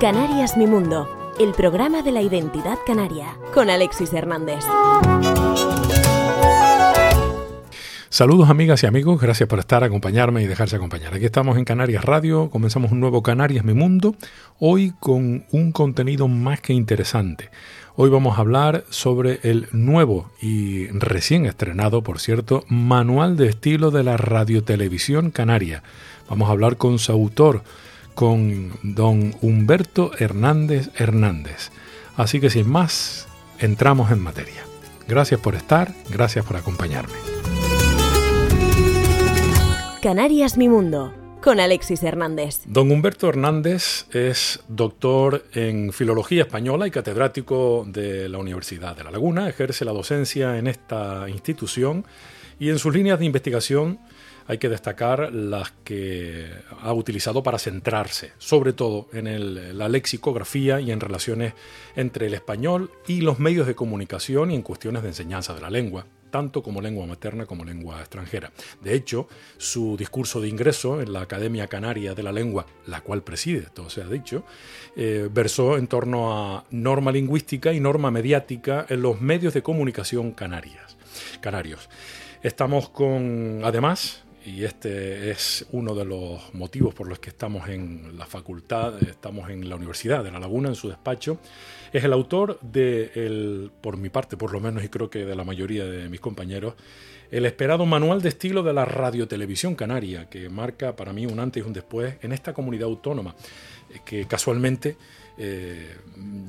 Canarias Mi Mundo, el programa de la identidad canaria, con Alexis Hernández. Saludos amigas y amigos, gracias por estar, acompañarme y dejarse acompañar. Aquí estamos en Canarias Radio, comenzamos un nuevo Canarias Mi Mundo, hoy con un contenido más que interesante. Hoy vamos a hablar sobre el nuevo y recién estrenado, por cierto, Manual de Estilo de la Radiotelevisión Canaria. Vamos a hablar con su autor, con don Humberto Hernández Hernández. Así que sin más, entramos en materia. Gracias por estar, gracias por acompañarme. Canarias Mi Mundo, con Alexis Hernández. Don Humberto Hernández es doctor en Filología Española y catedrático de la Universidad de La Laguna. Ejerce la docencia en esta institución y en sus líneas de investigación hay que destacar las que ha utilizado para centrarse, sobre todo en la lexicografía y en relaciones entre el español y los medios de comunicación y en cuestiones de enseñanza de la lengua tanto como lengua materna como lengua extranjera. De hecho, su discurso de ingreso en la Academia Canaria de la Lengua, la cual preside, todo se ha dicho, eh, versó en torno a norma lingüística y norma mediática en los medios de comunicación canarias, canarios. Estamos con, además, y este es uno de los motivos por los que estamos en la facultad, estamos en la Universidad de La Laguna, en su despacho. Es el autor de, el, por mi parte por lo menos, y creo que de la mayoría de mis compañeros, el esperado manual de estilo de la radiotelevisión canaria, que marca para mí un antes y un después en esta comunidad autónoma, eh, que casualmente eh,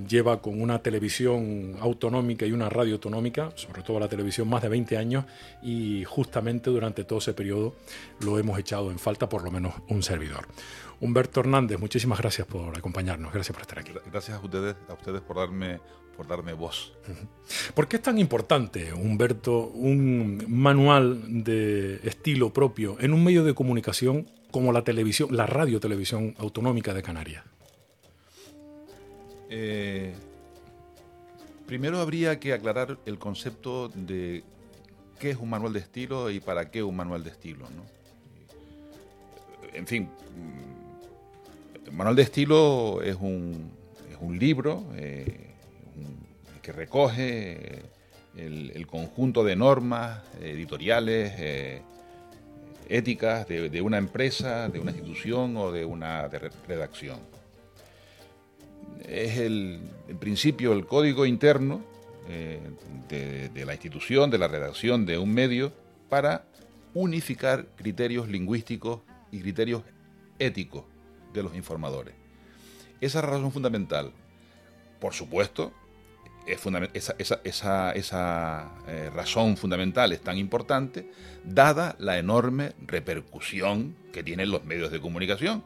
lleva con una televisión autonómica y una radio autonómica, sobre todo la televisión, más de 20 años y justamente durante todo ese periodo lo hemos echado en falta, por lo menos un servidor. Humberto Hernández, muchísimas gracias por acompañarnos, gracias por estar aquí. Gracias a ustedes, a ustedes por darme por darme voz. ¿Por qué es tan importante, Humberto, un manual de estilo propio en un medio de comunicación como la televisión, la radio televisión autonómica de Canarias? Eh, primero habría que aclarar el concepto de qué es un manual de estilo y para qué un manual de estilo. En fin, manual de estilo es un, libro eh, que recoge el, conjunto de normas editoriales, eh, éticas de, una empresa, de una institución o de una redacción. Es el, en principio el código interno eh, de, la institución, de la redacción de un medio, para unificar criterios lingüísticos y criterios éticos de los informadores. Esa razón fundamental, por supuesto, esa, esa, eh, razón fundamental es tan importante, dada la enorme repercusión que tienen los medios de comunicación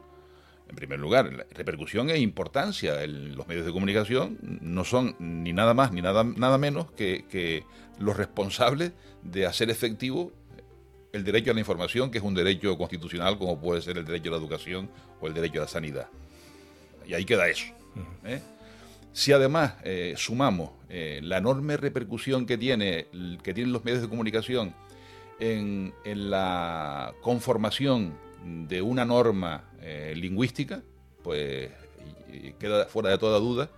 en primer lugar, la repercusión e importancia en los medios de comunicación no son ni nada más ni nada, nada menos que, los responsables de hacer efectivo el derecho a la información, que es un derecho constitucional como puede ser el derecho a la educación o el derecho a la sanidad. Y ahí queda eso. ¿eh? Si además eh, sumamos eh, la enorme repercusión que, tiene, que tienen los medios de comunicación en, en la conformación de una norma lingüística, pues queda fuera de toda duda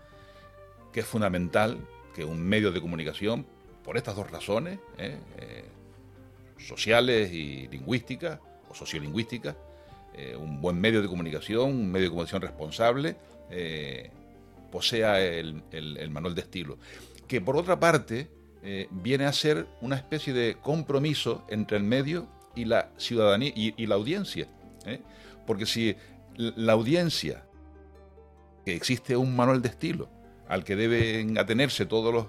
que es fundamental que un medio de comunicación, por estas dos razones, sociales y lingüísticas, o sociolingüísticas, un buen medio de comunicación, un medio de comunicación responsable, posea el, manual de estilo. Que por otra parte viene a ser una especie de compromiso entre el medio y la ciudadanía y la audiencia. ¿eh? Porque si la audiencia, que existe un manual de estilo al que deben atenerse todos los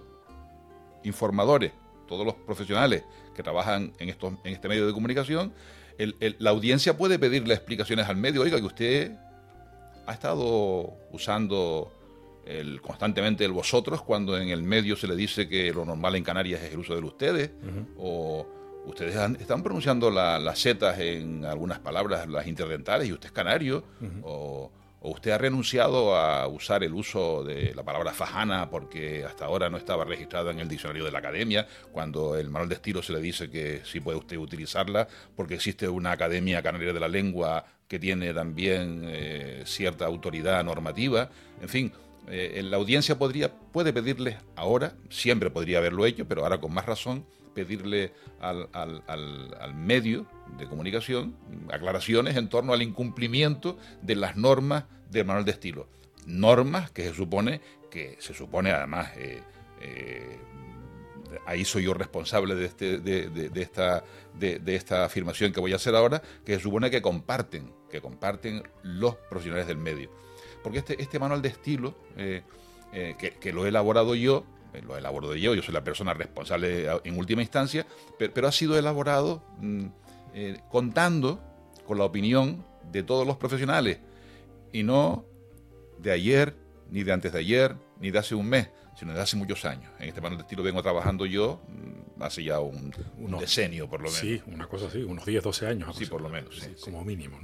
informadores, todos los profesionales que trabajan en, estos, en este medio de comunicación, la audiencia puede pedirle explicaciones al medio, oiga, que usted ha estado usando el, constantemente el vosotros cuando en el medio se le dice que lo normal en Canarias es el uso del ustedes, o ustedes están pronunciando las zetas en algunas palabras, las interdentales, y usted es canario, o, o usted ha renunciado a usar el uso de la palabra fajana porque hasta ahora no estaba registrada en el diccionario de la academia, cuando el manual de estilo se le dice que sí puede usted utilizarla porque existe una academia canaria de la lengua que tiene también eh, cierta autoridad normativa, en fin. Eh, la audiencia podría, puede pedirle ahora, siempre podría haberlo hecho, pero ahora con más razón, pedirle al, al, medio de comunicación aclaraciones en torno al incumplimiento de las normas del manual de estilo. Normas que se supone, que se supone además, eh, eh, ahí soy yo responsable de, este, de, esta, de, esta afirmación que voy a hacer ahora, que se supone que comparten, que comparten los profesionales del medio. Porque este, este manual de estilo, eh, que, que lo he elaborado yo, lo elaborado yo, yo soy la persona responsable en última instancia, pero, ha sido elaborado mm, eh, contando con la opinión de todos los profesionales y no de ayer, ni de antes de ayer, ni de hace un mes, sino de hace muchos años. En este manual de estilo vengo trabajando yo mm, hace ya un, decenio, por lo menos. Sí, una cosa así, unos 10, 12 años. Sí, por lo menos. como mínimo.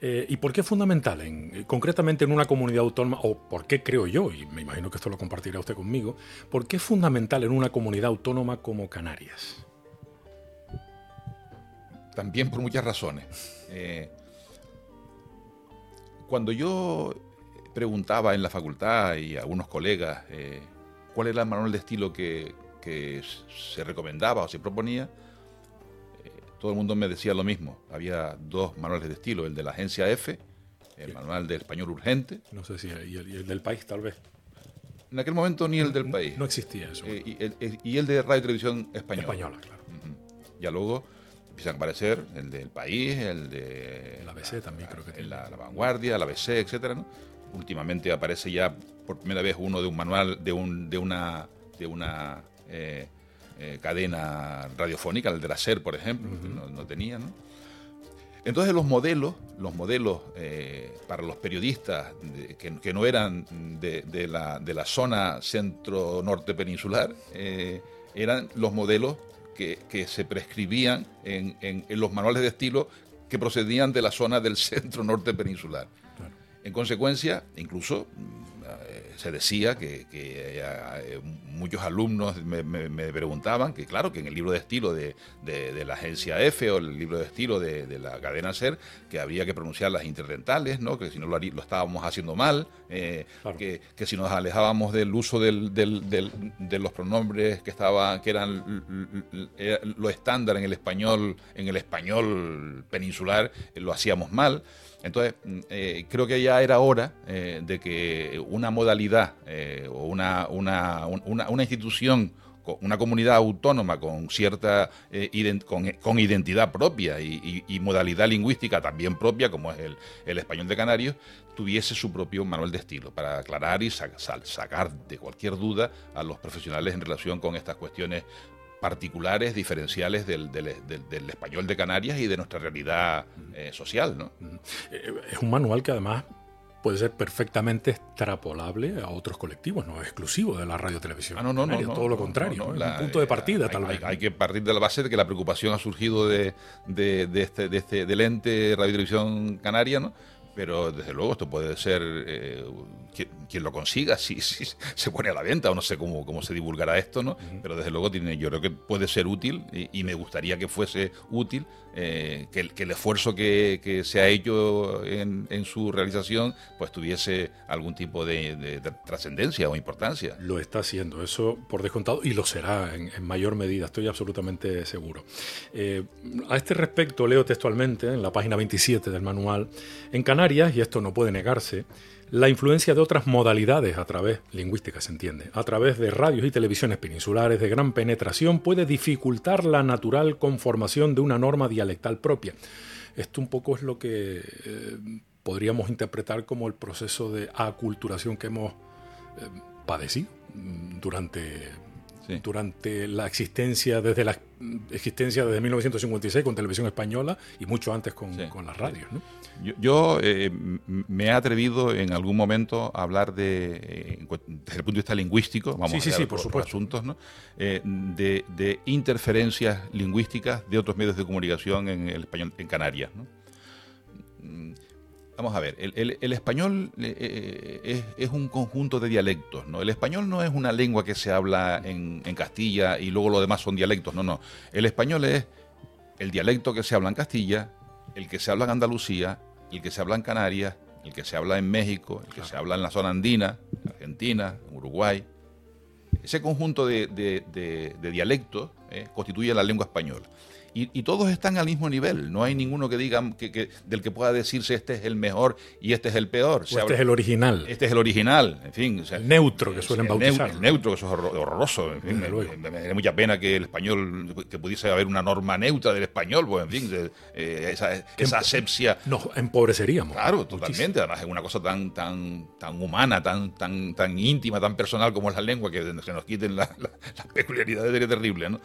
Eh, ¿Y por qué es fundamental, en, eh, concretamente en una comunidad autónoma, o por qué creo yo, y me imagino que esto lo compartirá usted conmigo, por qué es fundamental en una comunidad autónoma como Canarias? También por muchas razones. Eh, cuando yo preguntaba en la facultad y a algunos colegas eh, cuál era el manual de estilo que, se recomendaba o se proponía, eh, todo el mundo me decía lo mismo. Había dos manuales de estilo, el de la agencia F, el manual del español urgente. No sé si, y el, del país tal vez. En aquel momento ni el del país. No existía eso. Eh, y, el, de radio y televisión española. Española, claro. Ya luego empiezan a aparecer el del país, el de... El ABC también creo que tiene. La, la vanguardia, el ABC, etcétera, ¿no? últimamente aparece ya por primera vez uno de un manual de, un, de una, de una eh, eh, cadena radiofónica, el de la SER, por ejemplo, no, tenía. ¿no? Entonces los modelos, los modelos eh, para los periodistas que, no eran de, la, de la zona centro-norte peninsular, eran los modelos que, que se prescribían en, en, en, los manuales de estilo que procedían de la zona del centro-norte peninsular. En consecuencia, incluso se decía que, eh, muchos alumnos me, preguntaban que, claro, que en el libro de estilo de, la agencia F o el libro de estilo de, la cadena SER, que había que pronunciar las interdentales, ¿no? que si no lo, estábamos haciendo mal, eh, que, si nos alejábamos del uso de los pronombres que, estaba, que eran lo estándar en el español, en el español peninsular, lo hacíamos mal. Entonces, mm, eh, creo que ya era hora eh, de que una modalidad eh, o una, una, una, institución, una comunidad autónoma con cierta con, identidad propia y, modalidad lingüística también propia, como es el, el, español de Canarios, tuviese su propio manual de estilo para aclarar y sacar de cualquier duda a los profesionales en relación con estas cuestiones particulares, diferenciales del, del, español de Canarias y de nuestra realidad eh, social. ¿no? Eh, es un manual que además puede ser perfectamente extrapolable a otros colectivos, no es exclusivo de la radio televisión. Ah, no, no, no, todo lo contrario, es un punto de partida tal hay, vez. Hay que partir de la base de que la preocupación ha surgido de, de, de este, de este, del ente Radio Televisión Canaria, ¿no? Pero desde luego esto puede ser eh, quien, lo consiga, si, se pone a la venta o no sé cómo, cómo se divulgará esto, ¿no? Pero desde luego tiene, yo creo que puede ser útil y, me gustaría que fuese útil eh, que, el esfuerzo que, se ha hecho en, su realización pues tuviese algún tipo de, trascendencia o importancia. Lo está haciendo, eso por descontado, y lo será en, mayor medida, estoy absolutamente seguro. Eh, a este respecto, leo textualmente en la página 27 del manual, en Canarias, y esto no puede negarse, la influencia de otras modalidades a través, lingüística se entiende, a través de radios y televisiones peninsulares de gran penetración puede dificultar la natural conformación de una norma dialectal propia. Esto un poco es lo que eh, podríamos interpretar como el proceso de aculturación que hemos eh, padecido durante durante la existencia, desde la existencia desde 1956 con televisión española y mucho antes con, las radios. Yo, eh, me he atrevido en algún momento a hablar de, eh, desde el punto de vista lingüístico, vamos a sí, por, supuesto. asuntos, ¿no? Eh, de, interferencias lingüísticas de otros medios de comunicación en el español en Canarias. Mm, vamos a ver, el, español es, un conjunto de dialectos, ¿no? El español no es una lengua que se habla en, en Castilla y luego lo demás son dialectos, no, no. El español es el dialecto que se habla en Castilla, el que se habla en Andalucía, el que se habla en Canarias, el que se habla en México, el que se habla en la zona andina, Argentina, Uruguay. Ese conjunto de, dialectos eh, constituye la lengua española. Y, todos están al mismo nivel. No hay ninguno que diga que, del que pueda decirse este es el mejor y este es el peor. este es el original. Este es el original. En fin, el neutro que suelen bautizar. el neutro, que eso es horroroso. En fin, me, da mucha pena que el español, que pudiese haber una norma neutra del español, pues en fin, eh, esa, esa asepsia. Nos empobreceríamos. Claro, totalmente. Además es una cosa tan, tan, tan humana, tan, tan, tan íntima, tan personal como es la lengua, que se nos quiten las peculiaridades sería terrible, ¿no?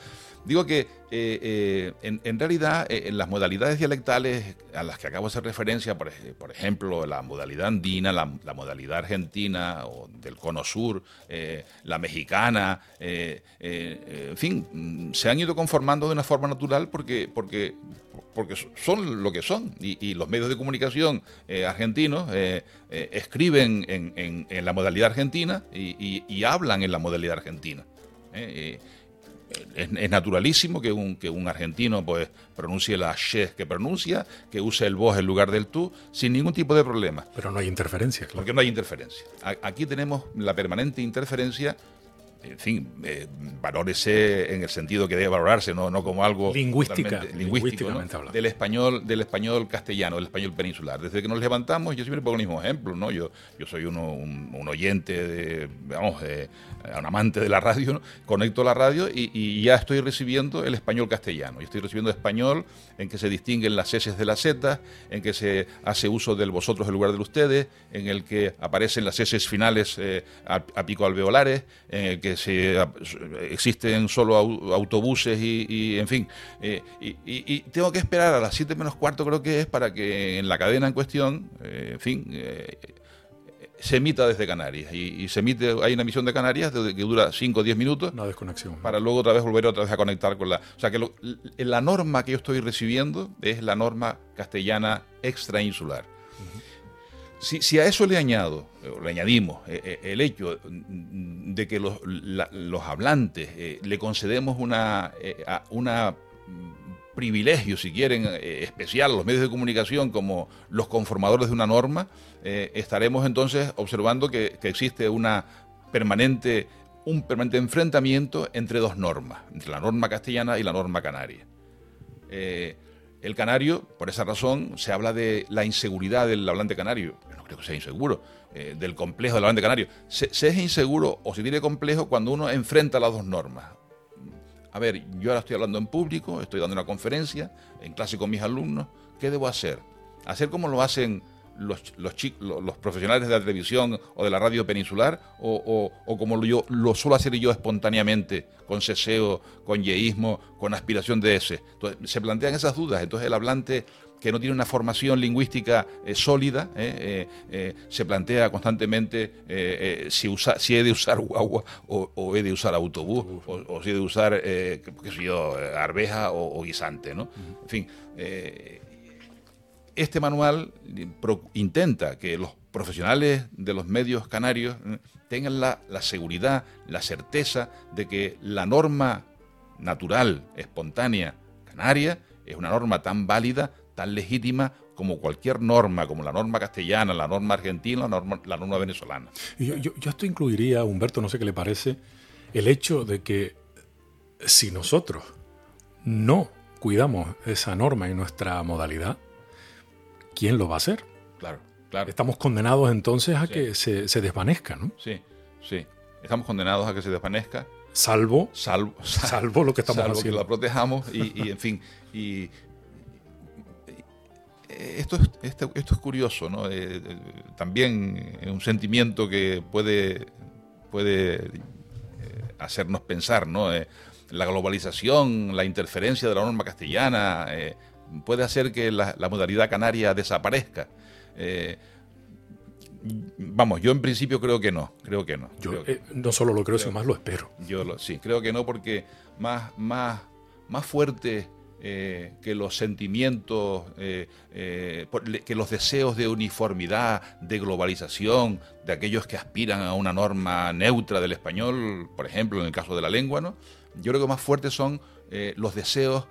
Digo que eh, eh, en, realidad eh, en las modalidades dialectales a las que acabo de hacer referencia, por, ejemplo, la modalidad andina, la, modalidad argentina o del cono sur, la mexicana, en fin, mm, se han ido conformando de una forma natural porque, porque, porque son lo que son. Y, los medios de comunicación argentinos escriben en, la modalidad argentina y, hablan en la modalidad argentina es, naturalísimo que un, que un argentino pues pronuncie la she que pronuncia, que use el vos en lugar del tú, sin ningún tipo de problema. Pero no hay interferencia, Porque no hay interferencia. Aquí tenemos la permanente interferencia en fin, eh, valórese en el sentido que debe valorarse, no, no como algo Lingüística, lingüístico del español, del español castellano, del español peninsular. Desde que nos levantamos, yo siempre pongo el mismo ejemplo, ¿no? Yo, yo soy uno, un, oyente, de, vamos, un amante de la radio, conecto la radio y, ya estoy recibiendo el español castellano. Y estoy recibiendo español en que se distinguen las S de las Z, en que se hace uso del vosotros en lugar del ustedes, en el que aparecen las S finales eh, a, a pico alveolares, en el que se, existen solo autobuses y, en fin. Eh, y, tengo que esperar a las 7 menos cuarto, creo que es, para que en la cadena en cuestión, eh, en fin, eh, se emita desde Canarias. Y, se emite, hay una emisión de Canarias que dura 5 o 10 minutos. Una desconexión. Para luego otra vez volver otra vez a conectar con la. O sea que la norma que yo estoy recibiendo es la norma castellana extrainsular. Si, a eso le añado, le añadimos eh, eh, el hecho de que los, hablantes eh, le concedemos una, una mm, privilegio, si quieren, especial a los medios de comunicación como los conformadores de una norma, estaremos entonces observando que, existe una permanente, un permanente enfrentamiento entre dos normas, entre la norma castellana y la norma canaria. El canario, por esa razón, se habla de la inseguridad del hablante canario. Yo no creo que sea inseguro, eh, del complejo del hablante canario. Se, es inseguro o se tiene complejo cuando uno enfrenta las dos normas. A ver, yo ahora estoy hablando en público, estoy dando una conferencia, en clase con mis alumnos. ¿Qué debo hacer? Hacer como lo hacen los, los, profesionales de la televisión o de la radio peninsular o, como yo lo suelo hacer yo espontáneamente, con ceseo, con yeísmo, con aspiración de ese. Entonces, se plantean esas dudas. Entonces el hablante que no tiene una formación lingüística eh, sólida, eh, eh, se plantea constantemente si, usa, si he de usar guagua o, he de usar autobús o, si he de usar, qué sé yo, arveja o, guisante, ¿no? En fin, este manual intenta que los profesionales de los medios canarios eh, tengan la, seguridad, la certeza de que la norma natural, espontánea, canaria, es una norma tan válida, tan legítima como cualquier norma, como la norma castellana, la norma argentina, la norma, la norma venezolana. Yo, yo, yo, esto incluiría, Humberto, no sé qué le parece, el hecho de que si nosotros no cuidamos esa norma en nuestra modalidad, ¿quién lo va a hacer? Claro, claro. Estamos condenados entonces a que se, desvanezca, ¿no? Sí, sí. Estamos condenados a que se desvanezca. Salvo, salvo, salvo lo que estamos salvo haciendo. que la protejamos y, en fin. Y, esto, es, esto, es curioso, ¿no? Eh, eh, también es un sentimiento que puede, puede eh, hacernos pensar, ¿no? la globalización, la interferencia de la norma castellana, puede hacer que la, modalidad canaria desaparezca. Eh, vamos, yo en principio creo que no, creo que no. Yo eh, no solo lo creo, sino más lo espero. Yo lo, sí, creo que no porque más, más, más fuerte eh, que los sentimientos, eh, que los deseos de uniformidad, de globalización, de aquellos que aspiran a una norma neutra del español, por ejemplo, en el caso de la lengua, ¿no? yo creo que más fuertes son los deseos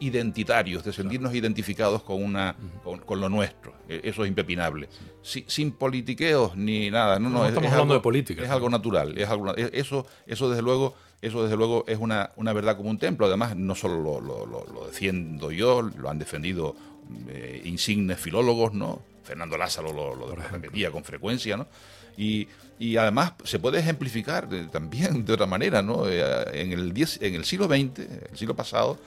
identitarios, de sentirnos identificados con, una, con, lo nuestro. E, eso es impepinable. sin politiqueos ni nada. No, no, estamos hablando de política. Es algo natural. Es algo, e, eso, eso, desde luego, eso, desde luego, es una, una verdad como un templo. Además, no solo lo, lo, defiendo yo, lo han defendido eh, insignes filólogos, ¿no? Fernando Lázaro lo, lo repetía con frecuencia, ¿no? Y, y, además se puede ejemplificar eh, también de otra manera, ¿no? Eh, en, el en el siglo XX, el siglo pasado,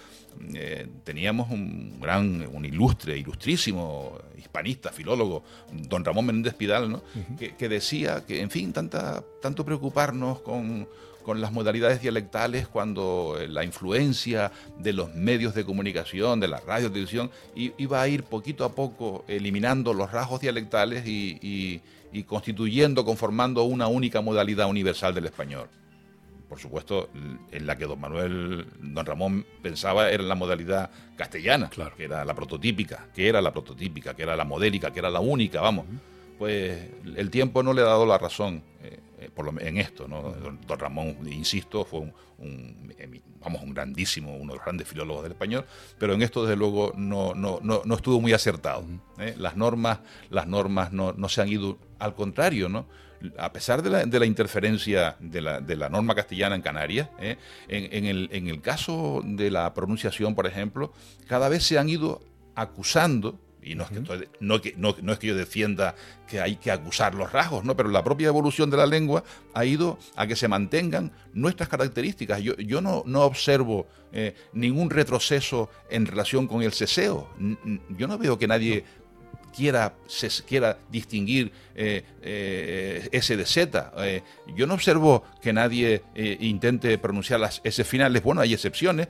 eh, teníamos un gran, un ilustre, ilustrísimo hispanista, filólogo, don Ramón Menéndez Pidal, ¿no? que, decía que, en fin, tanta, tanto preocuparnos con, con las modalidades dialectales cuando eh, la influencia de los medios de comunicación, de la radio, televisión, iba a ir poquito a poco eliminando los rasgos dialectales y, y constituyendo, conformando una única modalidad universal del español por supuesto, en la que don Manuel, don Ramón pensaba era la modalidad castellana, que era la prototípica, que era la prototípica, que era la modélica, que era la única, vamos. Pues el tiempo no le ha dado la razón eh, eh, por lo, en esto, ¿no? Don, Ramón, insisto, fue un, vamos, un grandísimo, uno de los grandes filólogos del español, pero en esto desde luego no, no, no, estuvo muy acertado. ¿eh? Las normas, las normas no, no se han ido, al contrario, ¿no? A pesar de la, de la interferencia de la, de la, norma castellana en Canarias, ¿eh? en, el, en, el, caso de la pronunciación, por ejemplo, cada vez se han ido acusando, y no es, que, no, es que yo defienda que hay que acusar los rasgos, ¿no? pero la propia evolución de la lengua ha ido a que se mantengan nuestras características. Yo, yo no, no observo eh, ningún retroceso en relación con el ceseo. Yo no veo que nadie quiera, se, quiera distinguir eh, eh, S de Z. Eh, yo no observo que nadie intente pronunciar las S finales. Bueno, hay excepciones,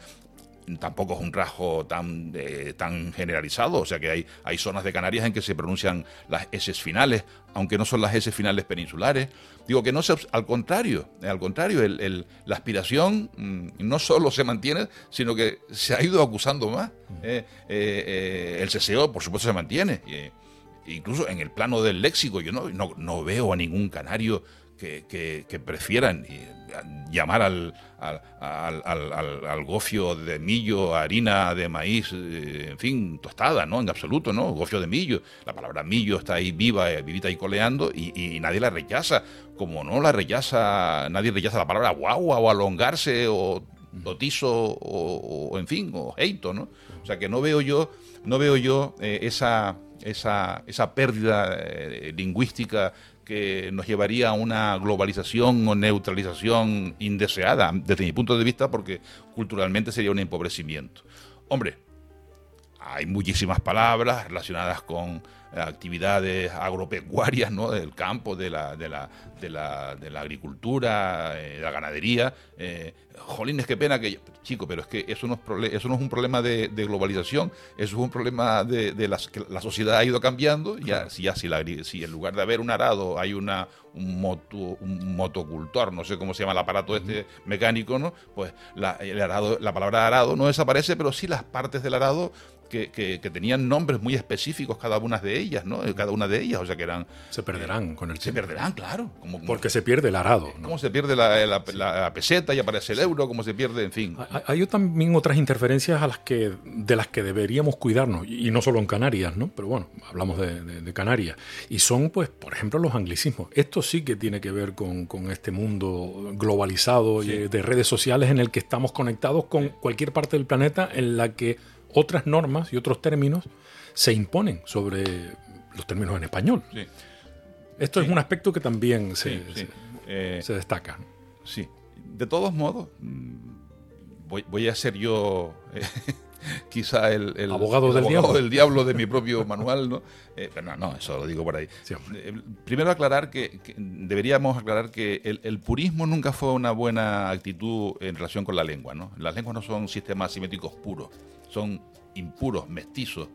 tampoco es un rasgo tan, tan generalizado, o sea que hay, hay zonas de Canarias en que se pronuncian las S finales, aunque no son las S finales peninsulares. Digo que no se, al contrario, al contrario, el, la aspiración mm, no solo se mantiene, sino que se ha ido acusando más. Eh, eh, eh, el CSO, por supuesto, se mantiene. incluso en el plano del léxico, yo no, no, no veo a ningún canario que, prefieran llamar al, al, gofio de millo, harina de maíz, eh, en fin, tostada, ¿no? En absoluto, ¿no? Gofio de millo. La palabra millo está ahí viva, eh, vivita y coleando y, nadie la rechaza. Como no la rechaza, nadie rechaza la palabra guagua o alongarse o totizo o, en fin, o heito, ¿no? O sea que no veo yo, no veo yo eh, esa, esa, esa pérdida lingüística que nos llevaría a una globalización o neutralización indeseada, desde mi punto de vista, porque culturalmente sería un empobrecimiento. Hombre, hay muchísimas palabras relacionadas con actividades agropecuarias, ¿no? del campo, de la, de la, de la, de la agricultura, eh, la ganadería. Eh, jolines, qué pena que... Chico, pero es que eso no es, eso no es un problema de, globalización, eso es un problema de, las, que la sociedad ha ido cambiando. Ya, si, ya si, la, si en lugar de haber un arado hay una, un, moto, un motocultor, no sé cómo se llama el aparato este mecánico, ¿no? Pues la, el arado, la palabra arado no desaparece, pero sí las partes del arado que, tenían nombres muy específicos cada una de ellas, ¿no? Cada una de ellas, o sea que eran... Se perderán con el tiempo. Se perderán, claro. Como, Porque se pierde el arado. ¿no? Como se pierde la, peseta y aparece el euro, como se pierde, en fin. Hay, también otras interferencias a las que, de las que deberíamos cuidarnos, y no solo en Canarias, ¿no? Pero bueno, hablamos de, Canarias. Y son, pues, por ejemplo, los anglicismos. Esto sí que tiene que ver con, este mundo globalizado y de redes sociales en el que estamos conectados con cualquier parte del planeta en la que otras normas y otros términos se imponen sobre los términos en español. Esto es un aspecto que también se, eh, destaca. Sí. De todos modos, mm, voy, a ser yo eh, quizá el, abogado, del, diablo. del diablo de mi propio manual, ¿no? Eh, pero no, no, eso lo digo por ahí. primero aclarar que, deberíamos aclarar que el, el, purismo nunca fue una buena actitud en relación con la lengua, ¿no? Las lenguas no son sistemas simétricos puros son impuros, mestizos.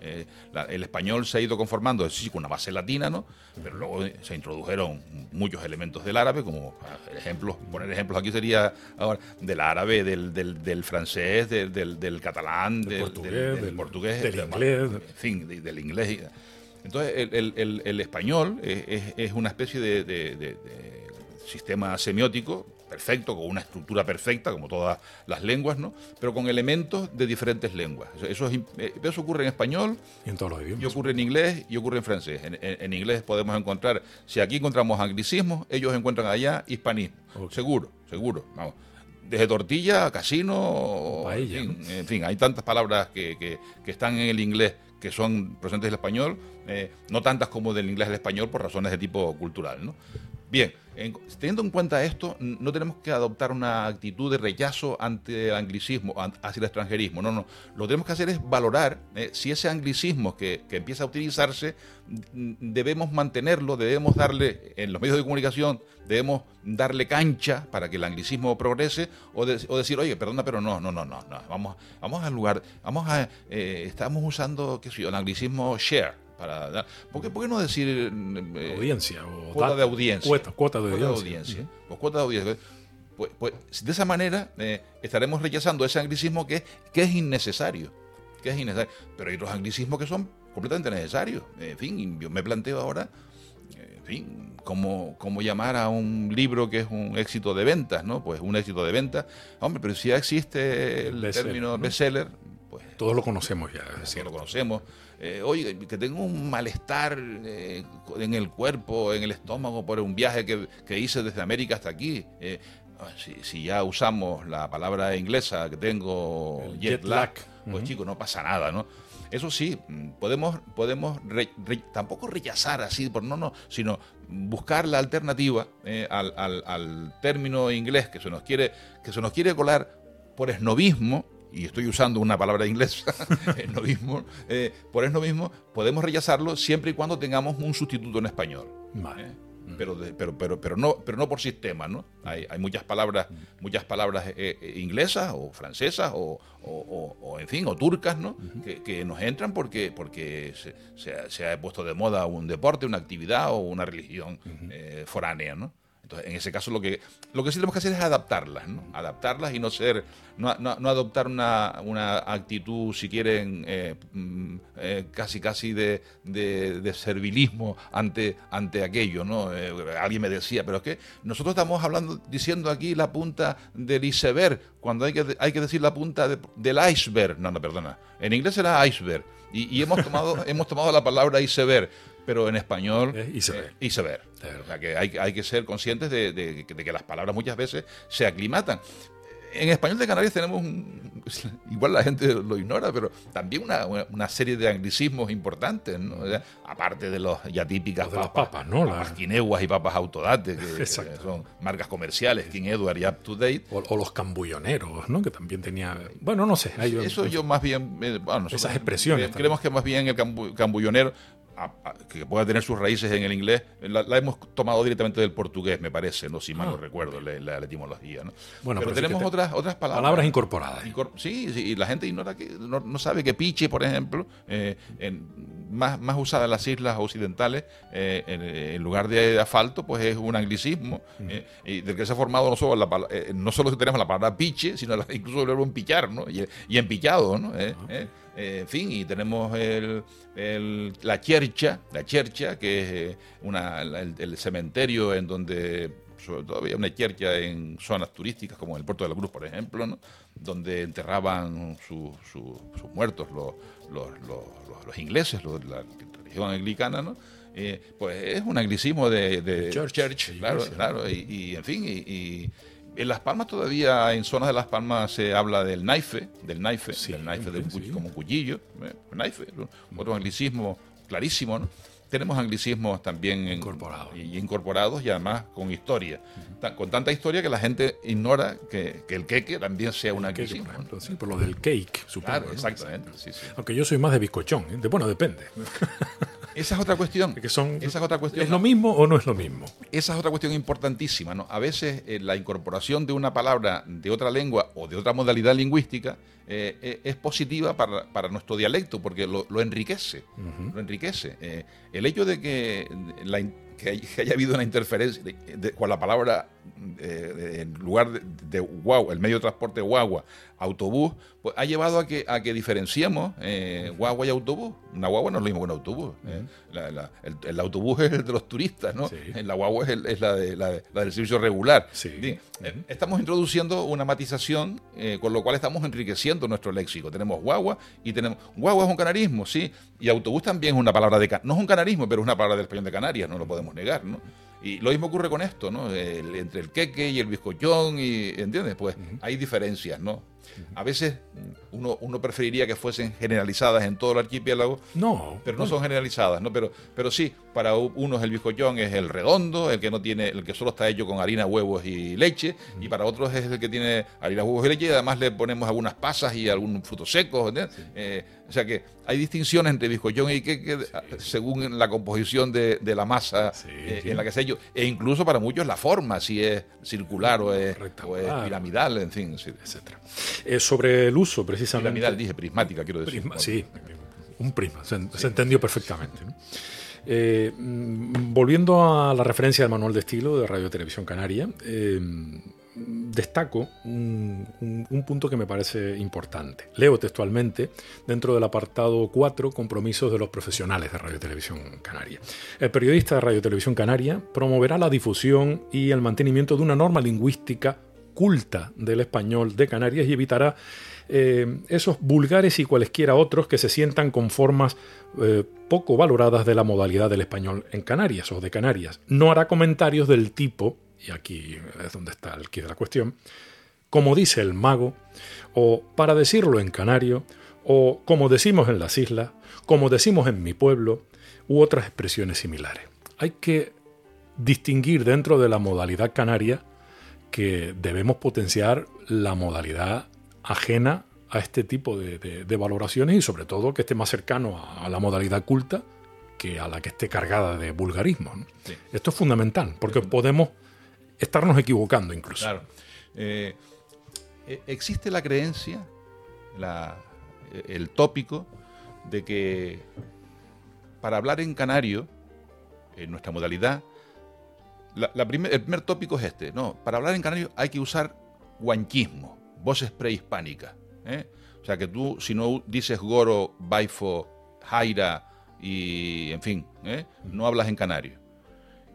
Eh, el español se ha ido conformando, sí, con una base latina, ¿no? Pero luego se introdujeron muchos elementos del árabe, como ejemplos, poner ejemplos aquí sería ahora del árabe, del, del, francés, del, del, catalán, del, portugués, del, inglés, en fin, del inglés. Entonces, el, el español es, es, una especie de sistema semiótico perfecto, con una estructura perfecta, como todas las lenguas, ¿no? pero con elementos de diferentes lenguas. Eso, eh, eso ocurre en español, y en todos los idiomas. Y ocurre en inglés y ocurre en francés. En, inglés podemos encontrar, si aquí encontramos anglicismos, ellos encuentran allá hispanismo. Seguro, seguro. Vamos desde tortilla a casino, en, fin, hay tantas palabras que, que, están en el inglés que son presentes en el español, eh, no tantas como del inglés al español por razones de tipo cultural. ¿no? Bien, teniendo en cuenta esto, no tenemos que adoptar una actitud de rechazo ante el anglicismo, hacia el extranjerismo. No, no. Lo que tenemos que hacer es valorar eh, si ese anglicismo que, empieza a utilizarse, debemos mantenerlo, debemos darle, en los medios de comunicación, debemos darle cancha para que el anglicismo progrese, o, decir, oye, perdona, pero no, no, no, no, no. Vamos, vamos al lugar, vamos a, eh, estamos usando, qué sé yo, el anglicismo share para ¿por, qué, ¿por, qué, no decir eh, audiencia o cuota de audiencia? Cuota, cuota de audiencia. Pues cuota de audiencia. Pues, pues de esa manera eh, estaremos rechazando ese anglicismo que, que es innecesario. Que es innecesario. Pero hay otros anglicismos que son completamente necesarios. En fin, yo me planteo ahora, en fin, cómo, cómo llamar a un libro que es un éxito de ventas, ¿no? Pues un éxito de ventas. Hombre, pero si ya existe el término bestseller, pues... Todos lo conocemos ya. Sí, lo conocemos eh, oye, que tengo un malestar eh, en el cuerpo, en el estómago por un viaje que, hice desde América hasta aquí. Eh, ah, si, ya usamos la palabra inglesa que tengo jet, lag, pues chicos, no pasa nada, ¿no? Eso sí, podemos, podemos tampoco rechazar así, por no, no, sino buscar la alternativa al, al, término inglés que se nos quiere, que se nos quiere colar por esnovismo y estoy usando una palabra inglesa, esnovismo, eh, por esnovismo, podemos rechazarlo siempre y cuando tengamos un sustituto en español. Vale. ¿eh? Pero, pero, pero, pero, no, pero no por sistema, ¿no? Hay, hay muchas palabras, muchas palabras eh, inglesas o francesas o, o, en fin, o turcas, ¿no? que, nos entran porque, porque se, se, ha, puesto de moda un deporte, una actividad o una religión foránea, ¿no? Entonces, en ese caso lo que, lo que sí tenemos que hacer es adaptarlas, ¿no? Adaptarlas y no ser, no, no, adoptar una, una, actitud, si quieren, eh, mm, eh, casi casi de, de, servilismo ante, ante aquello, ¿no? Eh, alguien me decía, pero es que nosotros estamos hablando, diciendo aquí la punta del iceberg, cuando hay que, hay que decir la punta del iceberg. No, no, perdona. En inglés era iceberg. Y, y hemos, tomado, hemos tomado la palabra iceberg pero en español y se ve. y se ve. O sea que hay, hay que ser conscientes de, que las palabras muchas veces se aclimatan en español de Canarias tenemos, igual la gente lo ignora, pero también una, serie de anglicismos importantes, ¿no? aparte de los ya típicas papas, papas, ¿no? Papas quineguas y papas autodate, que, son marcas comerciales, King Edward y Up to Date. O, los cambulloneros, ¿no? Que también tenía, bueno, no sé. Eso yo más bien, eh, bueno, esas expresiones. creemos que más bien el cambullonero que pueda tener sus raíces en el inglés, la, hemos tomado directamente del portugués, me parece, no si mal no ah, recuerdo la, etimología. ¿no? Bueno, pero, tenemos otras, otras palabras. Palabras incorporadas. sí, sí, y la gente ignora que, no, sabe que piche, por ejemplo, eh, en, más, más usada en las islas occidentales, eh, en, lugar de asfalto, pues es un anglicismo, eh, y del que se ha formado no solo, la, no solo tenemos la palabra piche, sino incluso el verbo empillar, ¿no? Y, y empillado, ¿no? Eh, en fin, y tenemos el, la chercha, la chercha, que es eh, una, el, cementerio en donde todavía una chercha en zonas turísticas como en el puerto de la Cruz, por ejemplo, ¿no? donde enterraban sus muertos los, los, los, ingleses, la religión anglicana, ¿no? Eh, pues es un anglicismo de, church, claro, claro, y, en fin, y en Las Palmas todavía, en zonas de Las Palmas, se habla del naife, del naife, del naife como cuchillo, eh, naife, otro anglicismo clarísimo, ¿no? Tenemos anglicismos también incorporados. y, incorporados y además con historia. con tanta historia que la gente ignora que, el queque también sea un anglicismo. sí, por lo del cake, supongo. Claro, exactamente. Aunque yo soy más de bizcochón, ¿eh? bueno, depende. Esa es otra cuestión. Que son, esa es otra cuestión. ¿Es lo mismo o no es lo mismo? Esa es otra cuestión importantísima. ¿no? A veces eh, la incorporación de una palabra de otra lengua o de otra modalidad lingüística eh, eh, es positiva para, nuestro dialecto porque lo, enriquece. Lo enriquece. el hecho de que la, que, haya habido una interferencia con la palabra eh, en lugar de, de, guagua, el medio de transporte guagua, autobús, pues ha llevado a que, a que diferenciemos eh, guagua y autobús. Una guagua no es lo mismo que un autobús. Eh. el, autobús es el de los turistas, ¿no? La guagua es, la, de, la, del servicio regular. Estamos introduciendo una matización, con lo cual estamos enriqueciendo nuestro léxico. Tenemos guagua y tenemos... Guagua es un canarismo, sí, y autobús también es una palabra de... No es un canarismo, pero es una palabra del español de Canarias, no lo podemos negar, ¿no? Y lo mismo ocurre con esto, ¿no? entre el queque y el bizcochón, y, ¿entiendes? Pues hay diferencias, ¿no? A veces uno, uno preferiría que fuesen generalizadas en todo el archipiélago. No. Pero no son generalizadas, ¿no? Pero, pero sí, para unos el bizcochón es el redondo, el que no tiene, el que solo está hecho con harina, huevos y leche, y para otros es el que tiene harina, huevos y leche, y además le ponemos algunas pasas y algún fruto seco, eh, o sea que hay distinciones entre bizcochón y queque según la composición de, la masa eh, en la que se hecho, e incluso para muchos la forma, si es circular o es, piramidal, en fin, etcétera. Eh, sobre el uso, precisamente. Piramidal, dije, prismática, quiero decir. sí, un prisma, se, entendió perfectamente. Eh, mm, volviendo a la referencia del manual de estilo de Radio Televisión Canaria, eh, destaco un, punto que me parece importante. Leo textualmente dentro del apartado 4, compromisos de los profesionales de Radio Televisión Canaria. El periodista de Radio Televisión Canaria promoverá la difusión y el mantenimiento de una norma lingüística culta del español de Canarias y evitará eh, esos vulgares y cualesquiera otros que se sientan con formas eh, poco valoradas de la modalidad del español en Canarias o de Canarias. No hará comentarios del tipo, y aquí es donde está el quid de la cuestión, como dice el mago, o para decirlo en canario, o como decimos en las islas, como decimos en mi pueblo, u otras expresiones similares. Hay que distinguir dentro de la modalidad canaria que debemos potenciar la modalidad ajena a este tipo de, valoraciones y sobre todo que esté más cercano a, la modalidad culta que a la que esté cargada de vulgarismo. Esto es fundamental porque podemos estarnos equivocando incluso. Claro. Eh, e, existe la creencia, el tópico de que para hablar en canario, en nuestra modalidad, el primer tópico es este. No, para hablar en canario hay que usar guanchismo, voces prehispánicas. ¿eh? O sea que tú, si no dices goro, baifo, jaira y, en fin, ¿eh? no hablas en canario.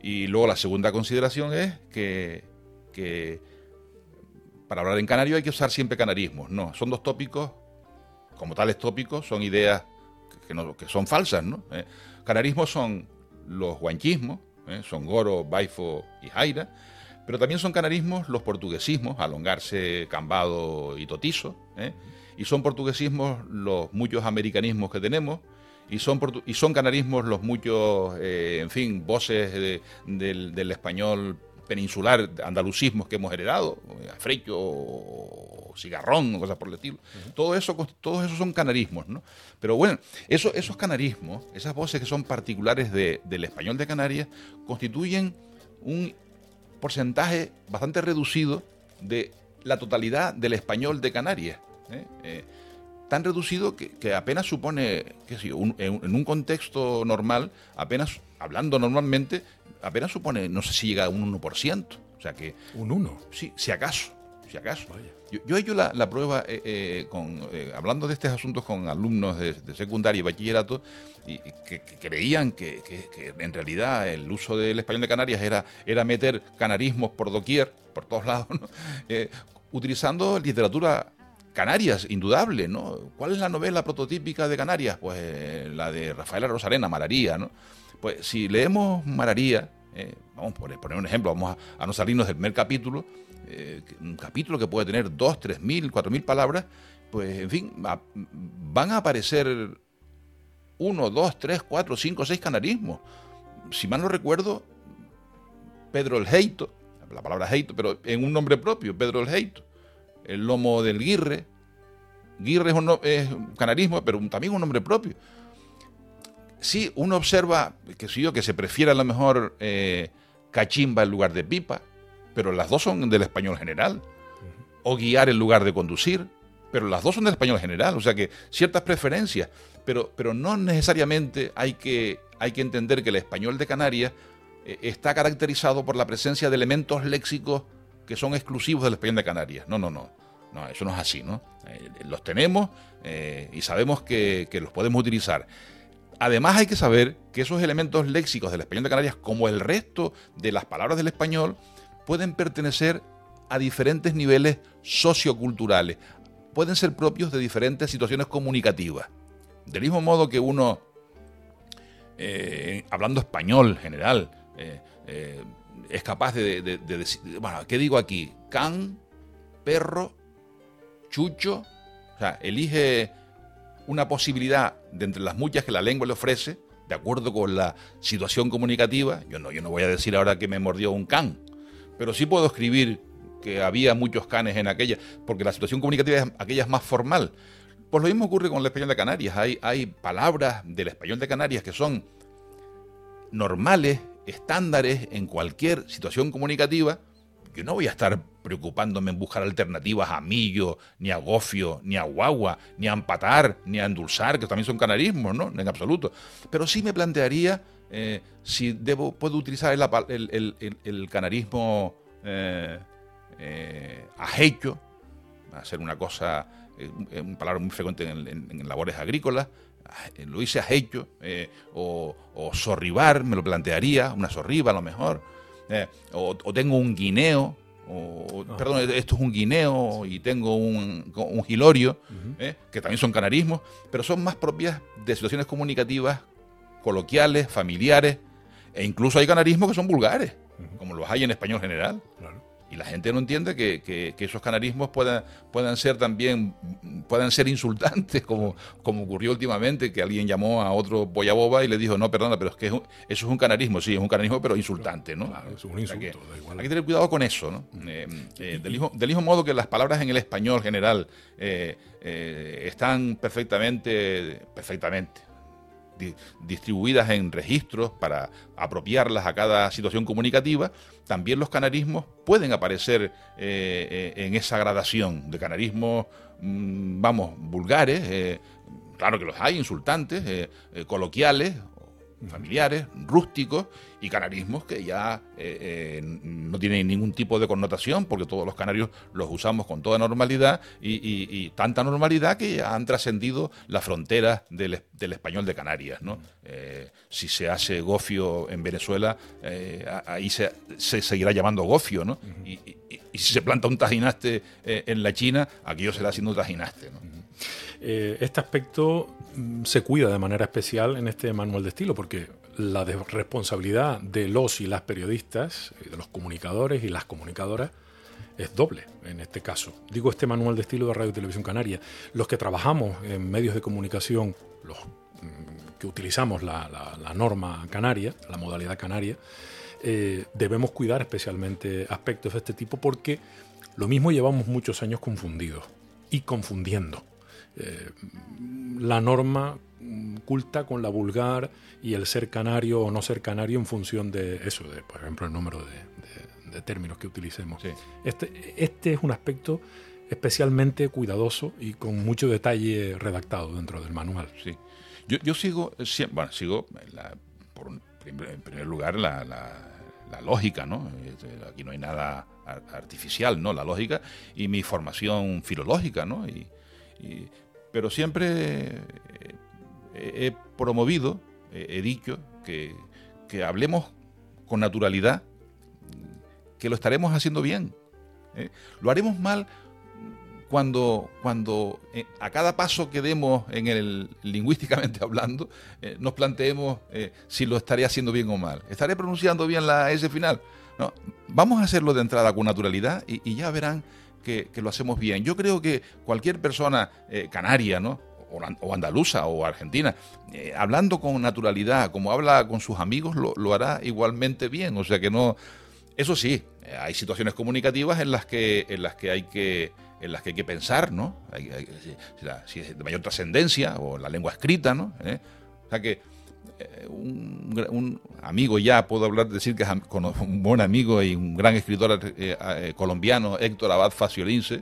Y luego la segunda consideración es que, para hablar en canario hay que usar siempre canarismos. No, son dos tópicos, como tales tópicos, son ideas que, que son falsas. ¿no? ¿Eh? Canarismos son los guanchismos, ¿eh? son Goro, Baifo y Jaira, pero también son canarismos los portuguesismos, Alongarse, Cambado y Totizo, ¿eh? y son portuguesismos los muchos americanismos que tenemos, y son, y son canarismos los muchos, eh, en fin, voces del, del español peninsular, andalucismos que hemos heredado, afrecho cigarrón cosas por el estilo. Todo eso, todos esos son canarismos, ¿no? Pero bueno, eso, esos canarismos, esas voces que son particulares del español de Canarias, constituyen un porcentaje bastante reducido de la totalidad del español de Canarias. ¿eh? Eh, tan reducido que, apenas supone, que sí, en, un contexto normal, apenas, hablando normalmente, apenas supone, no sé si llega a un 1%. O sea que... ¿Un 1? Sí, si acaso, si acaso. Yo, he hecho la, prueba, eh, eh, con, eh, hablando de estos asuntos con alumnos de, secundaria y bachillerato, y, que, creían que, en realidad el uso del español de Canarias era, era meter canarismos por doquier, por todos lados, utilizando literatura Canarias, indudable, ¿no? ¿Cuál es la novela prototípica de Canarias? Pues la de Rafaela Rosarena, Mararía, ¿no? Pues si leemos Mararía, eh, vamos a poner un ejemplo, vamos a, no salirnos del primer capítulo, eh, un capítulo que puede tener dos, tres mil, cuatro mil palabras, pues en fin, van a aparecer uno, dos, tres, cuatro, cinco, seis canarismos. Si mal no recuerdo, Pedro el Heito, la palabra Heito, pero en un nombre propio, Pedro el Heito, el lomo del Guirre, Guirre es un, es un canarismo, pero también un nombre propio sí, uno observa que, que se prefiere a lo mejor cachimba en lugar de pipa, pero las dos son del español general. O guiar en lugar de conducir, pero las dos son del español general. O sea que ciertas preferencias, pero, pero no necesariamente hay que, hay que entender que el español de Canarias eh, está caracterizado por la presencia de elementos léxicos que son exclusivos del español de Canarias. No, no, no. No, eso no es así, ¿no? Eh, los tenemos eh, y sabemos que, que los podemos utilizar. Además hay que saber que esos elementos léxicos del español de Canarias, como el resto de las palabras del español, pueden pertenecer a diferentes niveles socioculturales, pueden ser propios de diferentes situaciones comunicativas. Del mismo modo que uno, eh, hablando español general, eh, eh, es capaz de, decir, bueno, ¿qué digo aquí? Can, perro, chucho, o sea, elige una posibilidad de entre las muchas que la lengua le ofrece, de acuerdo con la situación comunicativa. Yo no, yo no voy a decir ahora que me mordió un can, pero sí puedo escribir que había muchos canes en aquella, porque la situación comunicativa es aquella es más formal. Pues lo mismo ocurre con el español de Canarias. Hay, hay palabras del español de Canarias que son normales, estándares en cualquier situación comunicativa, yo no voy a estar preocupándome en buscar alternativas a millo, ni a gofio, ni a guagua, ni a empatar, ni a endulzar, que también son canarismos, ¿no? En absoluto. Pero sí me plantearía eh, si debo, puedo utilizar el, canarismo eh, eh, ajecho, hacer una cosa, eh, una palabra muy frecuente en, labores agrícolas, lo hice ajecho, o, o sorribar, me lo plantearía, una sorriba a lo mejor eh, o, tengo un guineo, o, ah. perdón, esto es un guineo y tengo un, un gilorio, eh, que también son canarismos, pero son más propias de situaciones comunicativas, coloquiales, familiares, e incluso hay canarismos que son vulgares, como los hay en español general. Y la gente no entiende que, esos canarismos puedan, puedan ser también, puedan ser insultantes, como, como ocurrió últimamente, que alguien llamó a otro boyaboba y le dijo, no, perdona, pero es que eso es un canarismo, sí, es un canarismo, pero insultante, ¿no? Claro, es un insulto, Hay que tener cuidado con eso, ¿no? Eh, eh, del, mismo, del, mismo, modo que las palabras en el español general eh, están perfectamente, perfectamente, distribuidas en registros para apropiarlas a cada situación comunicativa, también los canarismos pueden aparecer eh, eh, en esa gradación de canarismos, mm, vamos, vulgares, eh, claro que los hay, insultantes, coloquiales familiares, rústicos y canarismos que ya eh, eh, no tienen ningún tipo de connotación porque todos los canarios los usamos con toda normalidad y, tanta normalidad que ya han trascendido las fronteras del, español de Canarias. ¿no? Eh, si se hace gofio en Venezuela, ahí se, seguirá llamando gofio. ¿no? y, si se planta un tajinaste en la China, aquello será siendo tajinaste. ¿no? Este aspecto Mm, se cuida de manera especial en este manual de estilo, porque la responsabilidad de los y las periodistas, de los comunicadores y las comunicadoras, es doble en este caso. Digo este manual de estilo de Radio y Televisión Canaria. Los que trabajamos en medios de comunicación, los mm, que utilizamos la, norma canaria, la modalidad canaria, eh, debemos cuidar especialmente aspectos de este tipo porque lo mismo llevamos muchos años confundidos y confundiendo. Eh, la norma culta con la vulgar y el ser canario o no ser canario en función de eso, de, por ejemplo, el número de, términos que utilicemos. Este, este es un aspecto especialmente cuidadoso y con mucho detalle redactado dentro del manual. Sí. Yo, sigo, bueno, sigo por, en primer lugar la, lógica, ¿no? Este, aquí no hay nada artificial, ¿no? La lógica y mi formación filológica, ¿no? y pero siempre eh, he promovido, he dicho que, hablemos con naturalidad, que lo estaremos haciendo bien. ¿eh? Lo haremos mal cuando, cuando eh, a cada paso que demos en el lingüísticamente hablando, nos planteemos si lo estaré haciendo bien o mal. ¿Estaré pronunciando bien la S final? No, vamos a hacerlo de entrada con naturalidad y ya verán que, lo hacemos bien. Yo creo que cualquier persona eh, canaria, ¿no? O, andaluza o argentina, eh, hablando con naturalidad, como habla con sus amigos, lo, hará igualmente bien. O sea que no. Eso sí, eh, hay situaciones comunicativas en las que, en las que hay que en las que hay que pensar, ¿no? si, es de mayor trascendencia o la lengua escrita, ¿no? O sea que eh, un, amigo ya, puedo hablar, decir que es un buen amigo y un gran escritor eh, eh, colombiano, Héctor Abad Faciolince,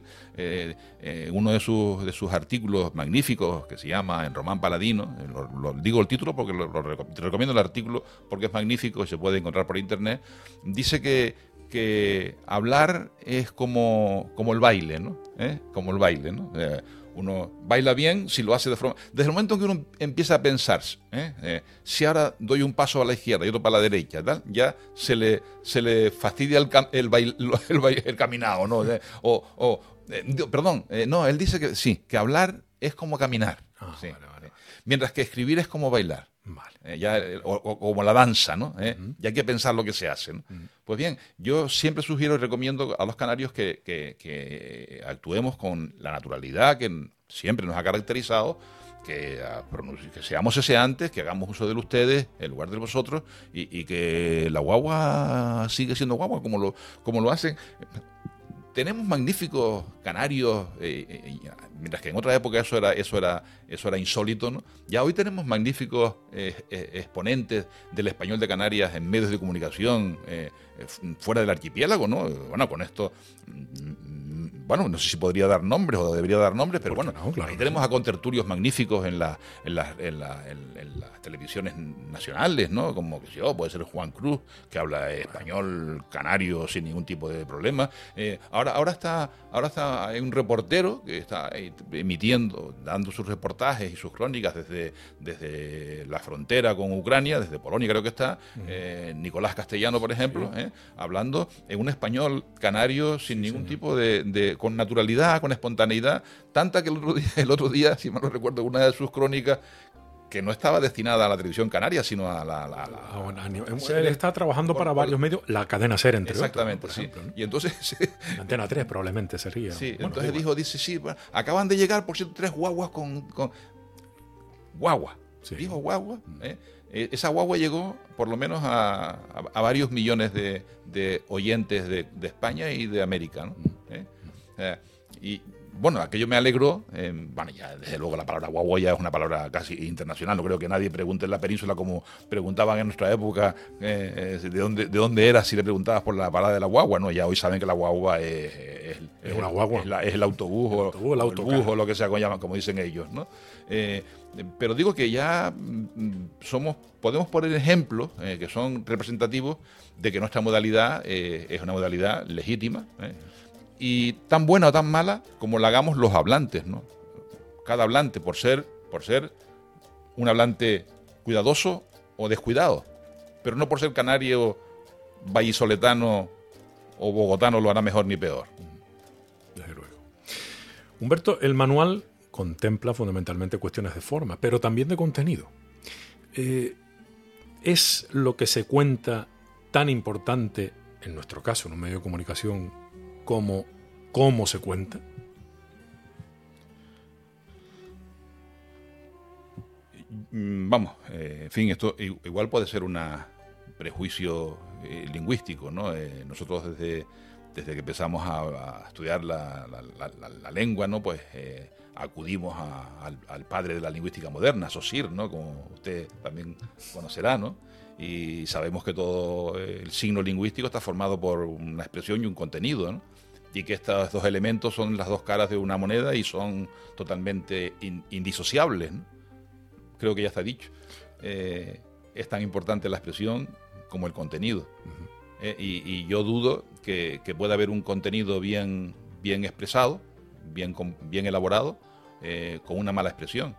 uno de sus, de sus artículos magníficos que se llama En Román Paladino, lo, digo el título porque te recomiendo el artículo porque es magnífico y se puede encontrar por internet, dice que, que hablar es como, como el baile, ¿no? Como el baile, ¿no? Uno baila bien si lo hace de forma... Desde el momento en que uno empieza a pensar, ¿eh? Eh, si ahora doy un paso a la izquierda y otro para la derecha, ya se le, se le fastidia el, el, el, caminado, ¿no? Eh, o, perdón, no, él dice que sí, que hablar es como caminar. Ah, Mientras que escribir es como bailar. Eh, ya, eh, o, como la danza, ¿no? ¿Eh? Y hay que pensar lo que se hace. Pues bien, yo siempre sugiero y recomiendo a los canarios que, actuemos con la naturalidad que siempre nos ha caracterizado, que, ah, que seamos antes, que hagamos uso de ustedes en lugar de vosotros y, que la guagua sigue siendo guagua como lo, como lo hacen tenemos magníficos canarios, eh, eh, mientras que en otra época eso era, eso era, eso era insólito, ¿no? Ya hoy tenemos magníficos eh, exponentes del español de Canarias en medios de comunicación fuera del archipiélago, ¿no? Bueno, con esto bueno, no sé si podría dar nombres o debería dar nombres, pero bueno, ahí tenemos a contertulios magníficos en, la, en, en, las televisiones nacionales, ¿no? Como que yo, puede ser Juan Cruz, que habla español canario sin ningún tipo de problema. Eh, ahora, ahora está, ahora está hay un reportero que está emitiendo, dando sus reportajes y sus crónicas desde, desde la frontera con Ucrania, desde Polonia creo que está, eh, Nicolás Castellano, por ejemplo, eh, hablando en un español canario sin ningún tipo de con naturalidad, con espontaneidad, tanta que el otro día, el otro día si mal no recuerdo, una de sus crónicas que no estaba destinada a la televisión canaria, sino a la... Ah, él está trabajando para varios medios, la cadena SER, entre Exactamente, otros, sí. Y entonces... Antena 3 probablemente sería. Sí, entonces dijo, dice, sí, acaban de llegar, por cierto, tres guaguas con... Guagua. Dijo guagua. ¿eh? E, esa guagua llegó por lo menos a, varios millones de, oyentes de, España y de América. ¿no? Mm. ¿Eh? Eh, y bueno, aquello me alegró. Eh, bueno, ya desde luego la palabra guagua ya es una palabra casi internacional. No creo que nadie pregunte en la península como preguntaban en nuestra época eh, de, dónde, de dónde era si le preguntabas por la palabra de la guagua. No, ya hoy saben que la guagua es, es, una guagua. Es, el autobús, o el, autobús o lo que sea como dicen ellos. ¿no? pero digo que ya mm, somos podemos poner ejemplos que son representativos de que nuestra modalidad es una modalidad legítima y tan buena o tan mala como la hagamos los hablantes, ¿no? Cada hablante, por ser, por ser un hablante cuidadoso o descuidado, pero no por ser canario, vallisoletano o bogotano lo hará mejor ni peor. Desde luego. Humberto, el manual contempla fundamentalmente cuestiones de forma, pero también de contenido. Eh, ¿Es lo que se cuenta tan importante, en nuestro caso, en un medio de comunicación como cómo se cuenta? Mm, vamos, eh, en fin, esto igual puede ser un prejuicio eh, lingüístico, ¿no? Eh, nosotros desde, desde que empezamos a, estudiar la, lengua, ¿no? Pues acudimos al, padre de la lingüística moderna, Sosir, ¿no? Como usted también conocerá, ¿no? Y sabemos que todo el signo lingüístico está formado por una expresión y un contenido, ¿no? Y que estos dos elementos son las dos caras de una moneda y son totalmente indisociables. Creo que ya está dicho. Eh, es tan importante la expresión como el contenido. Eh, y, yo dudo que, pueda haber un contenido bien, bien expresado, bien, bien elaborado, eh, con una mala expresión,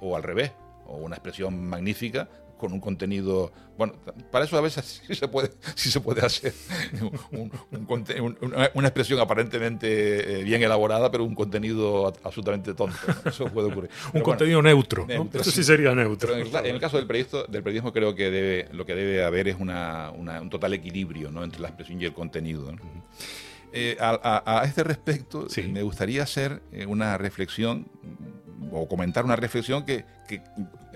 o al revés, o una expresión magnífica con un contenido. Bueno, para eso a veces sí se puede, sí se puede hacer una, expresión aparentemente eh, bien elaborada, pero un contenido absolutamente tonto. Eso puede ocurrir. un contenido neutro. Eso sí sería neutro. En el, caso del periodismo, del periodismo creo que debe, lo que debe haber es una, un total equilibrio ¿no? entre la expresión y el contenido. Eh, a, este respecto, me gustaría hacer eh, una reflexión o comentar una reflexión que,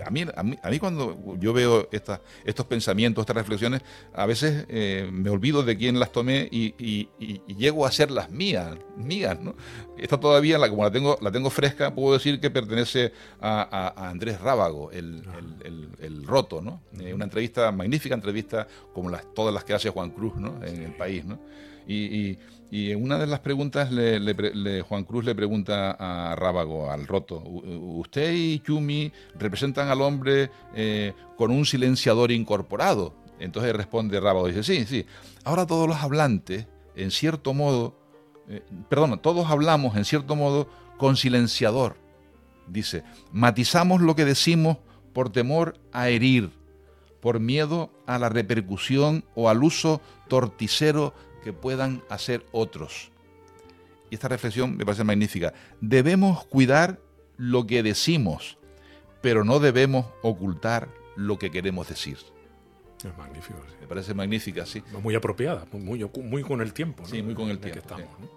a mí, a mí, cuando yo veo estos pensamientos, estas reflexiones, a veces eh, me olvido de quién las tomé y, llego a ser las mías, mías, ¿no? Esta todavía, la, como la tengo, la tengo fresca, puedo decir que pertenece a, Andrés Rábago, el, roto, ¿no? Eh, una entrevista, magnífica entrevista, como las, todas las que hace Juan Cruz, ¿no? En el país, ¿no? y y en una de las preguntas, Juan Cruz le pregunta a Rábago, al roto, ¿usted y Chumi representan al hombre eh, con un silenciador incorporado? Entonces responde Rábago, dice, sí, sí. Ahora todos los hablantes, en cierto modo, eh, perdón, todos hablamos en cierto modo con silenciador. Dice, matizamos lo que decimos por temor a herir, por miedo a la repercusión o al uso torticero que puedan hacer otros. Y esta reflexión me parece magnífica. Debemos cuidar lo que decimos, pero no debemos ocultar lo que queremos decir. Es magnífico. Me parece magnífica, sí. Muy apropiada, muy, muy con el tiempo. Sí, muy con el tiempo.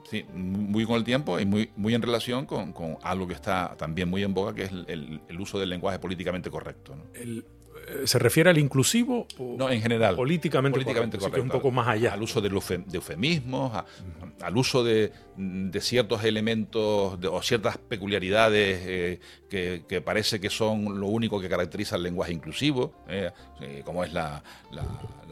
sí. muy con el tiempo y muy, muy en relación con, algo que está también muy en boga, que es el, uso del lenguaje políticamente correcto. El, eh, ¿Se refiere al inclusivo? no, en general. Políticamente, políticamente correcto. un poco más allá. Al uso de, eufemismos, al uso de, ciertos elementos o ciertas peculiaridades eh, que, parece que son lo único que caracteriza el lenguaje inclusivo, eh, como es la,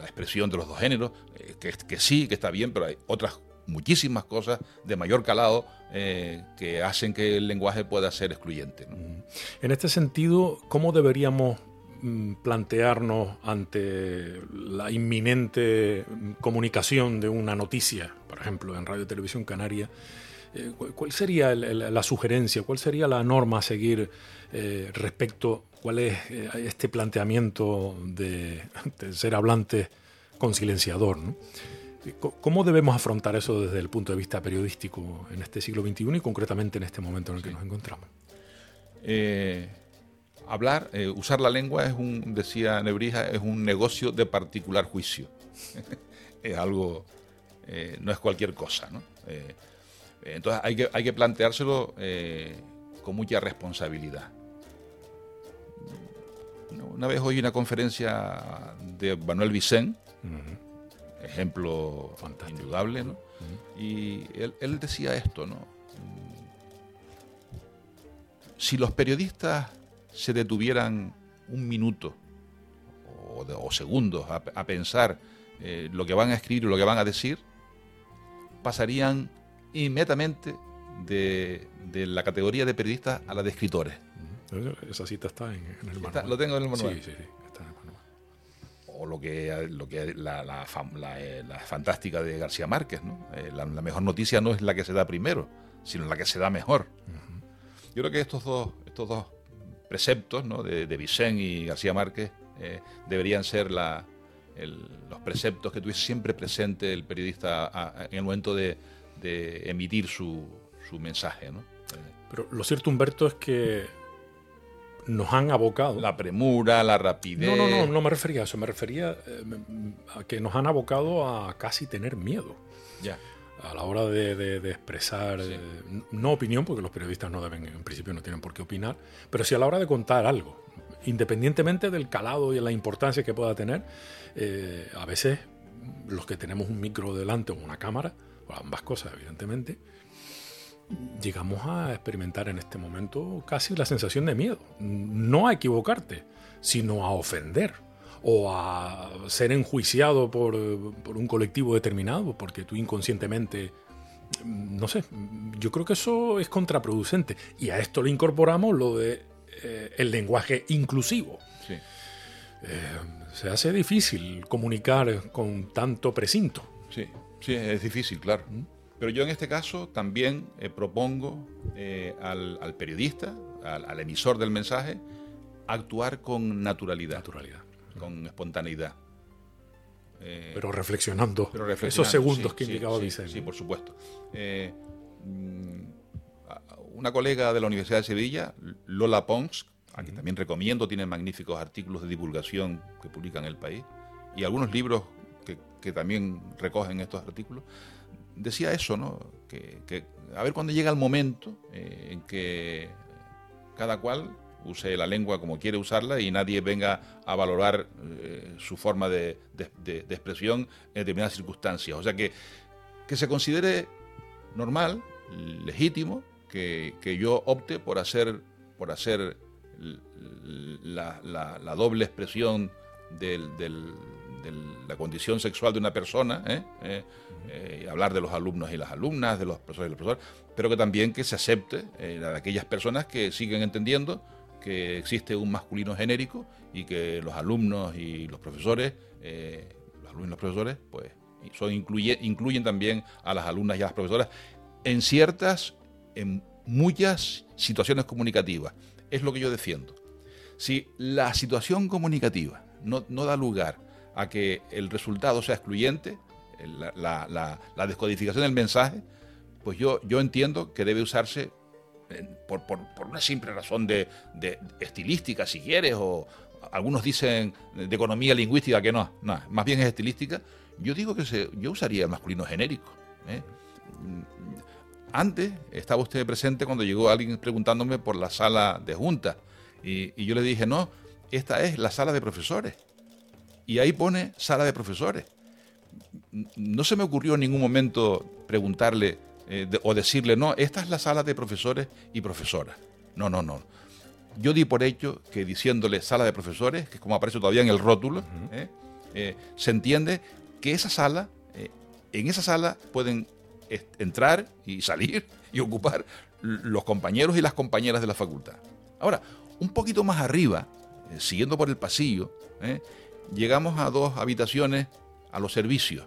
expresión de los dos géneros, que, que sí, que está bien, pero hay otras muchísimas cosas de mayor calado que hacen que el lenguaje pueda ser excluyente. En este sentido, ¿cómo deberíamos plantearnos ante la inminente comunicación de una noticia, por ejemplo, en Radio Televisión Canaria, eh, ¿cuál sería la sugerencia, cuál sería la norma a seguir eh, respecto, cuál es eh, este planteamiento de, ser hablante con silenciador? ¿Cómo debemos afrontar eso desde el punto de vista periodístico en este siglo XXI y concretamente en este momento en el que nos encontramos? Hablar, eh, usar la lengua es un, decía Nebrija, es un negocio de particular juicio. es algo, eh, no es cualquier cosa, ¿no? Eh, entonces hay que, hay que planteárselo con mucha responsabilidad. Una vez oí una conferencia de Manuel Vicén, ejemplo indudable, ¿no? Y él, él decía esto, ¿no? Si los periodistas se detuvieran un minuto o, segundos a, pensar eh, lo que van a escribir y lo que van a decir, pasarían inmediatamente de, la categoría de periodistas a la de escritores. Esa cita está en, el manual. lo tengo en el manual. Sí, sí, sí, está en el manual. O lo que, lo que la, la, eh, la, fantástica de García Márquez, ¿no? Eh, la, mejor noticia no es la que se da primero, sino la que se da mejor. Yo creo que estos dos, estos dos preceptos ¿no? de, de Vicente y García Márquez eh, deberían ser la, los preceptos que tuviese siempre presente el periodista en el momento de, emitir su, su mensaje. ¿no? Pero lo cierto, Humberto, es que nos han abocado. La premura, la rapidez. No, no, no, no me refería a eso, me refería eh, a que nos han abocado a casi tener miedo. Ya a la hora de, expresar, eh, no opinión, porque los periodistas no deben, en principio no tienen por qué opinar, pero sí a la hora de contar algo, independientemente del calado y la importancia que pueda tener, eh, a veces los que tenemos un micro delante o una cámara, o ambas cosas evidentemente, llegamos a experimentar en este momento casi la sensación de miedo, no a equivocarte, sino a ofender o a ser enjuiciado por, un colectivo determinado, porque tú inconscientemente, mm, no sé, yo creo que eso es contraproducente. Y a esto le incorporamos lo de eh, el lenguaje inclusivo. Sí. Eh, se hace difícil comunicar con tanto precinto. Sí, sí, es difícil, claro. ¿Mm? Pero yo en este caso también eh, propongo al, periodista, al, al, emisor del mensaje, actuar con naturalidad. Naturalidad con espontaneidad. Eh, pero, reflexionando esos segundos que indicaba sí, Sí, por supuesto. Eh, mm, una colega de la Universidad de Sevilla, Lola Pons, a quien también recomiendo, tiene magníficos artículos de divulgación que publica en el país, y algunos libros que, también recogen estos artículos, decía eso, ¿no? Que, a ver cuando llega el momento eh, en que cada cual use la lengua como quiere usarla y nadie venga a valorar eh, su forma de, expresión en determinadas circunstancias. O sea que, que se considere normal, legítimo, que, yo opte por hacer, por hacer la, doble expresión de la condición sexual de una persona, ¿eh? ¿eh? hablar de los alumnos y las alumnas, de los profesores y los profesores, pero que también que se acepte eh, de aquellas personas que siguen entendiendo que existe un masculino genérico y que los alumnos y los profesores, eh, los alumnos y los profesores, pues son incluye, incluyen también a las alumnas y a las profesoras en ciertas, en muchas situaciones comunicativas. Es lo que yo defiendo. Si la situación comunicativa no, da lugar a que el resultado sea excluyente, la, la descodificación del mensaje, pues yo, yo entiendo que debe usarse por, una simple razón de, estilística, si quieres, o algunos dicen de economía lingüística que no, no más bien es estilística. Yo digo que yo usaría el masculino genérico. ¿eh? Antes estaba usted presente cuando llegó alguien preguntándome por la sala de junta y yo le dije, no, esta es la sala de profesores. Y ahí pone sala de profesores. No se me ocurrió en ningún momento preguntarle eh, o decirle, no, esta es la sala de profesores y profesoras. No, no, no. Yo di por hecho que diciéndole sala de profesores, que es como aparece todavía en el rótulo, ¿eh? Eh, se entiende que esa sala, en esa sala pueden entrar y salir y ocupar los compañeros y las compañeras de la facultad. Ahora, un poquito más arriba, siguiendo por el pasillo, llegamos a dos habitaciones a los servicios.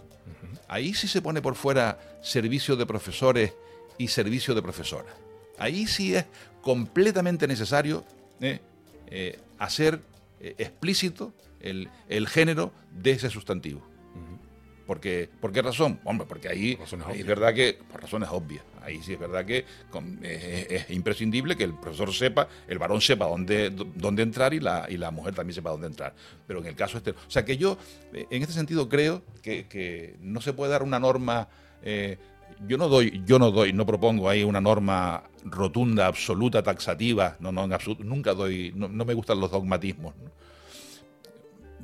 Ahí sí se pone por fuera servicio de profesores y servicio de profesoras. Ahí sí es completamente necesario eh, eh, hacer eh, explícito el, género de ese sustantivo. Porque, ¿Por qué razón? Hombre, porque ahí, es verdad que, por razones obvias, ahí sí es verdad que es, imprescindible que el profesor sepa, el varón sepa dónde, dónde entrar y la, y la mujer también sepa dónde entrar. Pero en el caso este. O sea que yo, en este sentido, creo que, no se puede dar una norma. Eh, yo no doy, yo no doy, no propongo ahí una norma rotunda, absoluta, taxativa, no, no, en absoluto, nunca doy, no, me gustan los dogmatismos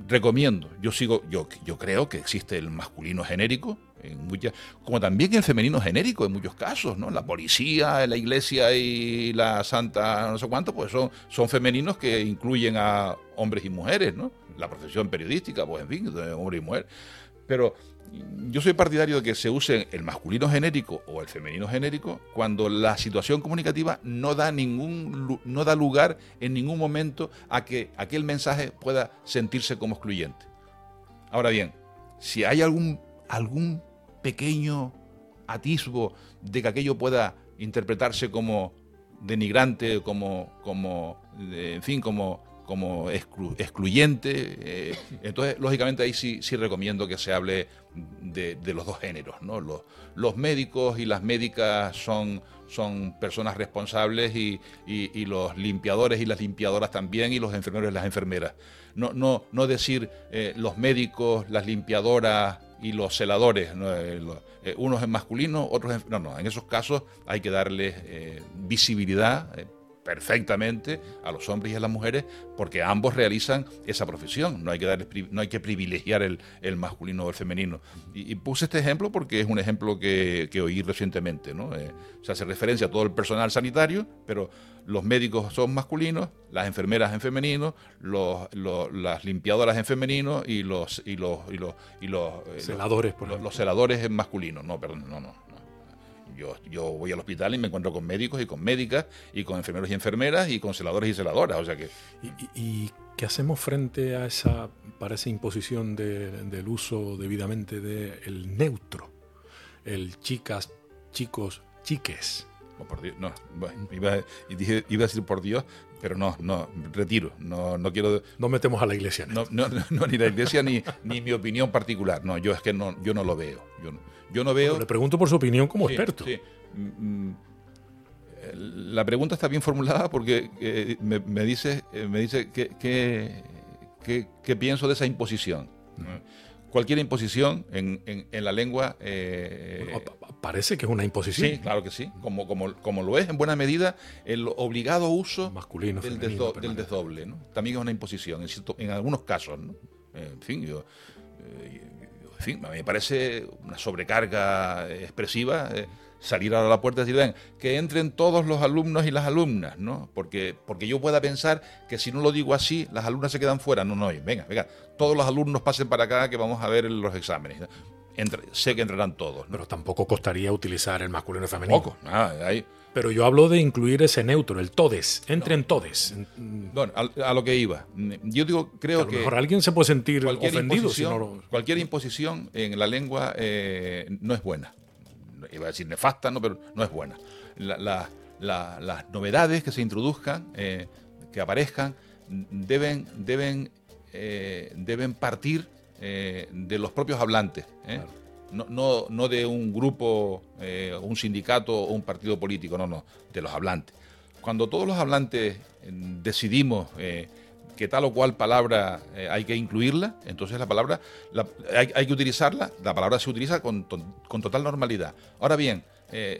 recomiendo, yo sigo, yo, yo creo que existe el masculino genérico, en muchas, como también el femenino genérico en muchos casos, ¿no? La policía, la iglesia y la santa no sé cuánto, pues son, son femeninos que incluyen a hombres y mujeres, ¿no? La profesión periodística, pues en fin, hombre y mujer. Pero yo soy partidario de que se use el masculino genérico o el femenino genérico cuando la situación comunicativa no da ningún no da lugar en ningún momento a que aquel mensaje pueda sentirse como excluyente. Ahora bien, si hay algún algún pequeño atisbo de que aquello pueda interpretarse como denigrante, como como en fin, como como excluyente. Eh, entonces, lógicamente, ahí sí, sí recomiendo que se hable de, los dos géneros. ¿no? Los, los, médicos y las médicas son, son personas responsables y, los limpiadores y las limpiadoras también y los enfermeros y las enfermeras. No, no, no decir eh, los médicos, las limpiadoras y los celadores, eh, unos en masculino, otros en... No, no, en esos casos hay que darles visibilidad perfectamente a los hombres y a las mujeres porque ambos realizan esa profesión. No hay que, darles, no hay que privilegiar el, masculino o el femenino. Y, puse este ejemplo porque es un ejemplo que, oí recientemente. ¿no? Eh, se hace referencia a todo el personal sanitario, pero los médicos son masculinos, las enfermeras en femenino, los, las limpiadoras en femenino y los y los y los, y los eh, celadores, los, los celadores en masculino. No, perdón, no, no. Yo, yo voy al hospital y me encuentro con médicos y con médicas y con enfermeros y enfermeras y con celadores y celadoras. O sea que... ¿Y, qué hacemos frente a esa, para esa imposición del uso debidamente del neutro? El chicas, chicos, chiques. Oh, por Dios, no, iba, iba a decir por Dios, pero no, no, retiro, no, no quiero... No metemos a la iglesia. No, no, no, ni la iglesia ni, ni mi opinión particular, no, yo es que no, yo no lo veo. Yo no, yo no veo. le pregunto por su opinión como experto. Mm, mm, la pregunta está bien formulada porque eh, me, dice, eh, me dice qué pienso de esa imposición. Cualquier imposición en, en, la lengua. Eh, parece que es una imposición. Sí, claro que sí. Como, como, como lo es en buena medida el obligado uso Masculino, del, femenino, desdo- del desdoble. ¿no? También es una imposición en, cierto- en algunos casos. ¿no? En fin, yo, eh, en fin, me parece una sobrecarga expresiva eh, salir a la puerta y decir, ven, que entren todos los alumnos y las alumnas, ¿no? Porque, porque yo pueda pensar que si no lo digo así, las alumnas se quedan fuera. No, no, venga, venga, todos los alumnos pasen para acá que vamos a ver los exámenes. Entre- sé que entrarán todos, ¿no? Pero tampoco costaría utilizar el masculino y femenino. Poco, nada, ahí. Pero yo hablo de incluir ese neutro, el todes. Entren todes. En- Bueno, a, a lo que iba. Yo digo, A creo lo que mejor alguien se puede sentir cualquier ofendido si imposición, no lo- cualquier imposición en la lengua eh, no es buena. Iba a decir nefasta, no, pero no es buena. La- la- la- las novedades que se introduzcan, eh, que aparezcan, deben, deben, eh, deben partir eh, de los propios hablantes. ¿eh? No, no, no de un grupo, eh, un sindicato o un partido político, no, no, de los hablantes. Cuando todos los hablantes decidimos que tal o cual palabra hay que incluirla, entonces la palabra la- hay, hay que utilizarla, la palabra se utiliza con, con total normalidad. Ahora bien,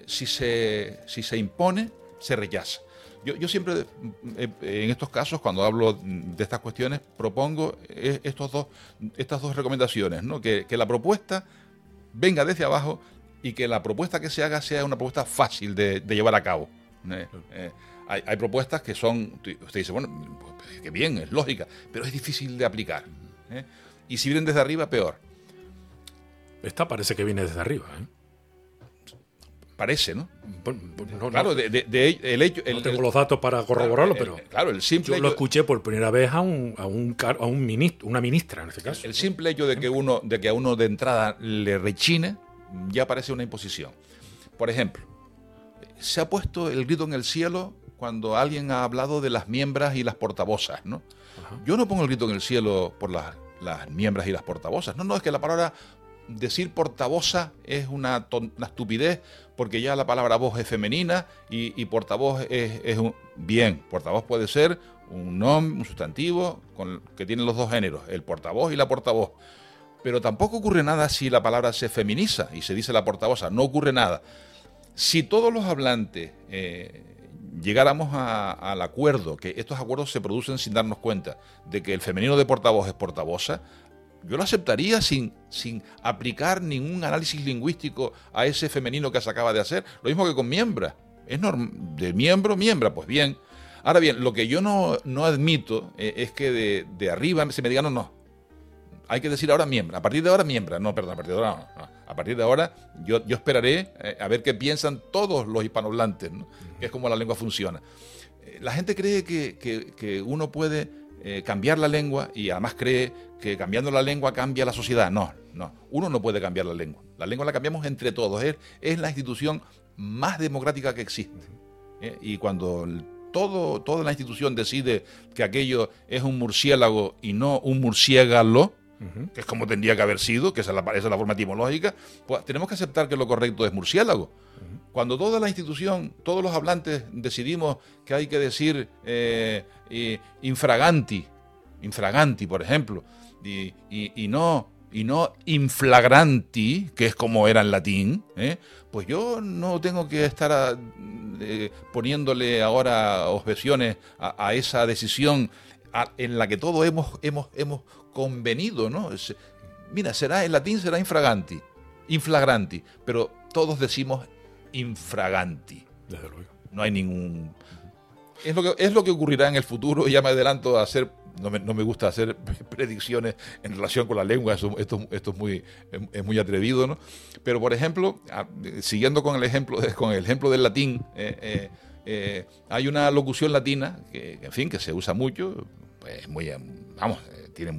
si, se, si se impone, se rechaza. Yo, yo siempre, eh, en estos casos, cuando hablo de estas cuestiones, propongo eh, estos dos, estas dos recomendaciones, ¿no? que, que la propuesta venga desde abajo y que la propuesta que se haga sea una propuesta fácil de, llevar a cabo. Eh, eh, hay, hay propuestas que son, usted dice, bueno, pues, que bien, es lógica, pero es difícil de aplicar. ¿eh? Y si vienen desde arriba, peor. Esta parece que viene desde arriba. ¿eh? Parece, ¿no? Bueno, no, claro, no, de, de- de- el hecho... no tengo los datos para corroborarlo, claro, pero claro, el simple yo lo escuché por primera vez a un, a un, a un ministro, una ministra en este caso. El simple hecho de que uno, de que a uno de entrada le rechine, ya parece una imposición. Por ejemplo, se ha puesto el grito en el cielo cuando alguien ha hablado de las miembros y las portavozas, ¿no? Yo no pongo el grito en el cielo por las, las miembros y las portavozas. No, no, es que la palabra decir portavoza es una, una estupidez porque ya la palabra voz es femenina y, portavoz es, es un... Bien, portavoz puede ser un nombre, un sustantivo que tiene los dos géneros, el portavoz y la portavoz. Pero tampoco ocurre nada si la palabra se feminiza y se dice la portavoza, no ocurre nada. Si todos los hablantes eh, llegáramos a- al acuerdo, que estos acuerdos se producen sin darnos cuenta, de que el femenino de portavoz es portavoza, yo lo aceptaría sin, sin aplicar ningún análisis lingüístico a ese femenino que se acaba de hacer. Lo mismo que con miembra. Es de miembro, miembra, pues bien. Ahora bien, lo que yo no, no admito eh, es que de, de arriba se me diga, no, no, hay que decir ahora miembro. A partir de ahora miembro. No, perdón, a partir de ahora no. no. A partir de ahora yo, yo esperaré eh, a ver qué piensan todos los hispanohablantes, ¿no? que es como la lengua funciona. Eh, La gente cree que, que- que uno puede eh, cambiar la lengua y además cree que cambiando la lengua cambia la sociedad. No, no. Uno no puede cambiar la lengua. La lengua la cambiamos entre todos. Es, es la institución más democrática que existe. ¿eh? Y cuando el- todo, toda la institución decide que aquello es un murciélago y no un murciégalo, que es como tendría que haber sido, que esa es la, esa es la forma etimológica, pues tenemos que aceptar que lo correcto es murciélago. Cuando toda la institución, todos los hablantes decidimos que hay que decir eh, eh, infraganti, infraganti, por ejemplo, y, y- y no y no inflagranti, que es como era en latín, ¿eh? pues yo no tengo que estar a- eh, poniéndole ahora objeciones a, a esa decisión a- en la que todos hemos, hemos, hemos convenido, ¿no? Es- mira, será en latín será infraganti, inflagranti, pero todos decimos infraganti. Desde luego. No hay ningún es lo que es lo que ocurrirá en el futuro. Ya me adelanto a hacer. No me, no me gusta hacer predicciones en relación con la lengua. Eso, esto, esto es muy es, muy atrevido, ¿no? Pero por ejemplo, siguiendo con el ejemplo con el ejemplo del latín, eh, eh, eh, hay una locución latina que, en fin, que se usa mucho. Pues muy, vamos, eh, tiene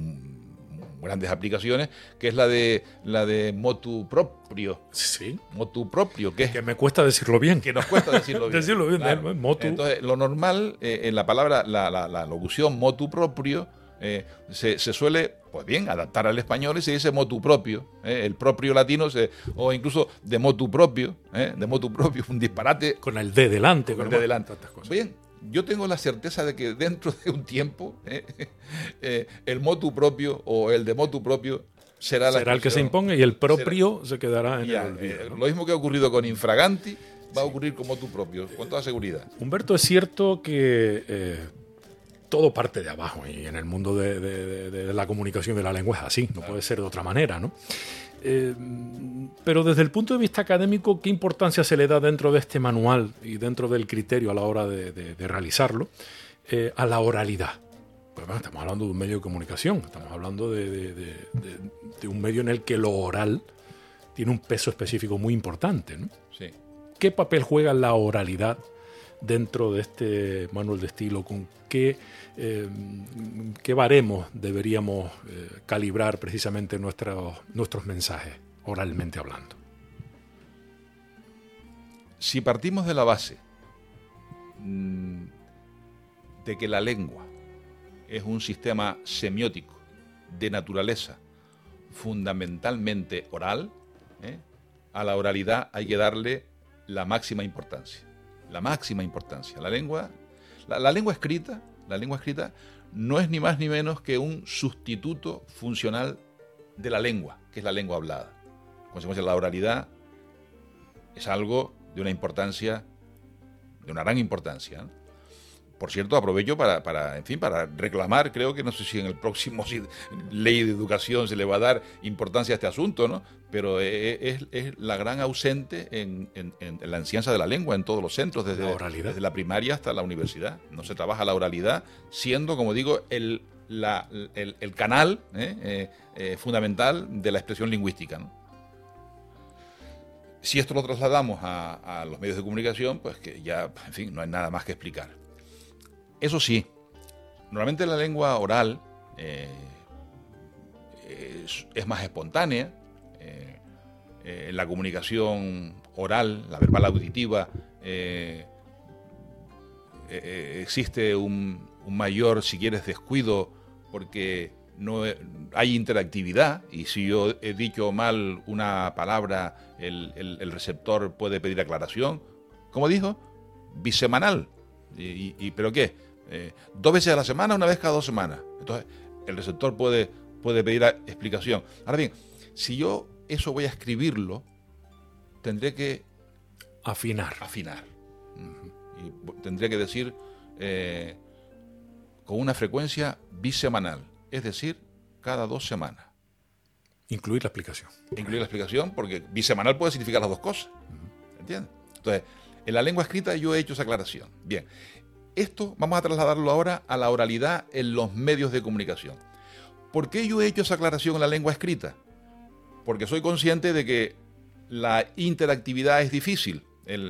grandes aplicaciones, que es la de la de motu proprio, Sí. motu propio, que es Que me cuesta decirlo bien. que nos cuesta decirlo bien. Decirlo bien, eh, motu. Entonces, lo normal, eh, en la palabra, la, la- la locución motu propio, eh, se, se suele, pues bien, adaptar al español y se dice motu propio. eh, el propio latino, se- o incluso de motu propio, eh, de motu propio, un disparate Con el D delante. con el de delante. tantas cosas. Bien, yo tengo la certeza de que dentro de un tiempo, eh, eh, el motu propio o el de motu propio será, la el que se imponga y el propio se quedará en el olvido, eh, Lo mismo que ha ocurrido con Infraganti va a ocurrir como tu propio, con toda seguridad. Humberto, es cierto que eh, todo parte de abajo y en el mundo de, la comunicación de la lengua es así, no puede ser de otra manera, ¿no? Eh, pero desde el punto de vista académico, ¿qué importancia se le da dentro de este manual y dentro del criterio a la hora de, realizarlo eh, a la oralidad? Pues estamos hablando de un medio de comunicación, estamos hablando de, un medio en el que lo oral tiene un peso específico muy importante. ¿no? Sí. ¿Qué papel juega la oralidad dentro de este manual de estilo? ¿Con qué, eh, qué baremos deberíamos eh, calibrar precisamente nuestros, nuestros mensajes, oralmente hablando? Si partimos de la base mm, de que la lengua es un sistema semiótico de naturaleza fundamentalmente oral, ¿eh? a la oralidad hay que darle la máxima importancia. La máxima importancia. La lengua, la, lengua escrita, la lengua escrita no es ni más ni menos que un sustituto funcional de la lengua, que es la lengua hablada. Consecuencia, la oralidad es algo de una importancia, de una gran importancia. Por cierto, aprovecho para, para, en fin, para reclamar, creo que no sé si en el próximo ley de educación se le va a dar importancia a este asunto, ¿no? Pero e, e, es, la gran ausente en, la enseñanza de la lengua en todos los centros, desde la, desde la primaria hasta la universidad. No se trabaja la oralidad, siendo, como digo, el, el, canal ¿eh? Eh, eh, fundamental de la expresión lingüística, Si esto lo trasladamos a, los medios de comunicación, pues que ya, en fin, no hay nada más que explicar. Eso sí, normalmente la lengua oral eh, es, más espontánea, eh, eh, la comunicación oral, la verbal auditiva, existe un, mayor, si quieres, descuido porque no hay interactividad y si yo he dicho mal una palabra, el, el receptor puede pedir aclaración. ¿Cómo dijo? Bisemanal. ¿Y, pero qué? Eh, ¿Dos veces a la semana una vez cada dos semanas? Entonces, el receptor puede, puede pedir explicación. Ahora bien, si yo eso voy a escribirlo, tendré que... Afinar. Afinar. Y tendría que decir eh, con una frecuencia bisemanal, es decir, cada dos semanas. Incluir la explicación. Incluir la explicación, porque bisemanal puede significar las dos cosas. ¿Entiendes? Entonces, en la lengua escrita yo he hecho esa aclaración. Bien, esto vamos a trasladarlo ahora a la oralidad en los medios de comunicación. ¿Por qué yo he hecho esa aclaración en la lengua escrita? Porque soy consciente de que la interactividad es difícil.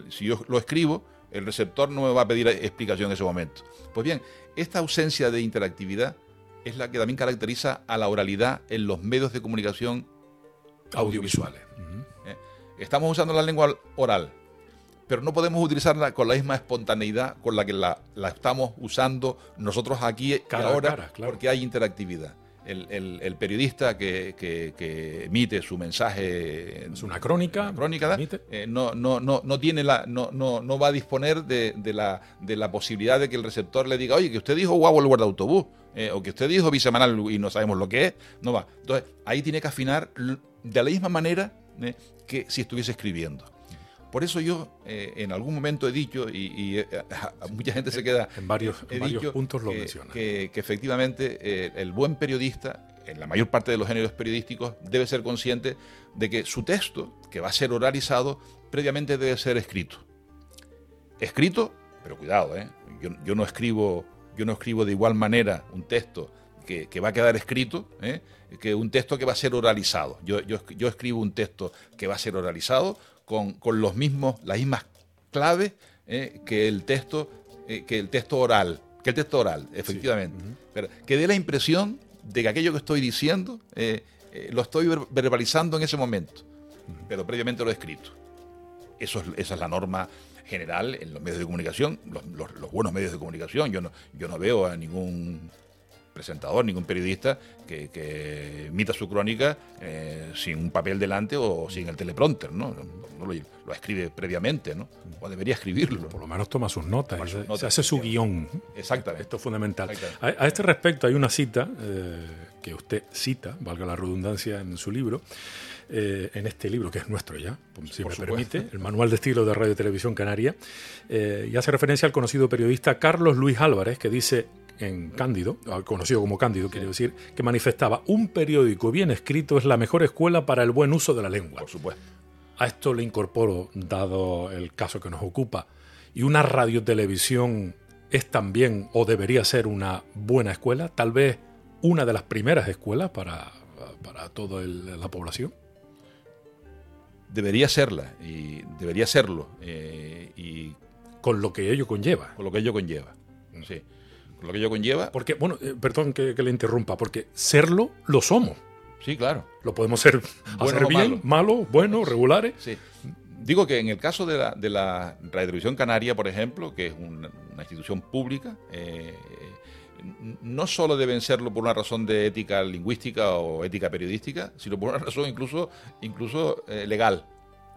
si yo lo escribo, el receptor no me va a pedir explicación en ese momento. Pues bien, esta ausencia de interactividad es la que también caracteriza a la oralidad en los medios de comunicación audiovisuales. ¿Eh? Estamos usando la lengua oral, pero no podemos utilizarla con la misma espontaneidad con la que la, estamos usando nosotros aquí y ahora, porque hay interactividad. El, periodista que, emite su mensaje es una crónica, crónica eh, no, no, no, no tiene la no, no, no va a disponer de, la, de la posibilidad de que el receptor le diga oye que usted dijo guau el guardaautobús eh, o que usted dijo bisemanal y no sabemos lo que es no va entonces ahí tiene que afinar de la misma manera eh, que si estuviese escribiendo por eso yo eh, en algún momento he dicho, y, eh, mucha gente se queda... En varios, puntos lo menciona. Que, efectivamente eh, el buen periodista, en la mayor parte de los géneros periodísticos, debe ser consciente de que su texto, que va a ser oralizado, previamente debe ser escrito. Escrito, pero cuidado, yo, no escribo, yo no escribo de igual manera un texto que, va a quedar escrito que un texto que va a ser oralizado. Yo, yo escribo un texto que va a ser oralizado con, los mismos, las mismas claves eh, que el texto, eh, que el texto oral, que el texto oral, efectivamente. Pero que dé la impresión de que aquello que estoy diciendo eh, lo estoy verbalizando en ese momento, pero previamente lo he escrito. Eso es, esa es la norma general en los medios de comunicación, los, buenos medios de comunicación. Yo no, yo no veo a ningún presentador, ningún periodista que, que emita su crónica eh, sin un papel delante o sin el teleprompter, ¿no? no lo, lo, escribe previamente, ¿no? O debería escribirlo. Por lo menos toma sus notas, se, hace su guion. Exactamente. Esto es fundamental. A, a, este respecto hay una cita eh, que usted cita, valga la redundancia, en su libro, eh, en este libro, que es nuestro ya, si me permite, el Manual de Estilo de Radio y Televisión Canaria, eh, y hace referencia al conocido periodista Carlos Luis Álvarez, que dice en Cándido, ah, conocido como Cándido, quiero decir, que manifestaba, un periódico bien escrito es la mejor escuela para el buen uso de la lengua. Por supuesto. A esto le incorporo, dado el caso que nos ocupa, y una radiotelevisión es también o debería ser una buena escuela, tal vez una de las primeras escuelas para, para toda la población debería serla y debería serlo eh, y con lo que ello conlleva. con lo que ello conlleva sí. Con lo que ello conlleva. Porque bueno eh, perdón que, le interrumpa porque serlo lo somos. Sí claro. Lo podemos ser bueno hacer bien malo. bueno regulares sí. Digo que en el caso de la de la Radio Canaria por ejemplo que es una, institución pública eh, no solo deben serlo por una razón de ética lingüística o ética periodística, sino por una razón incluso, incluso eh, legal.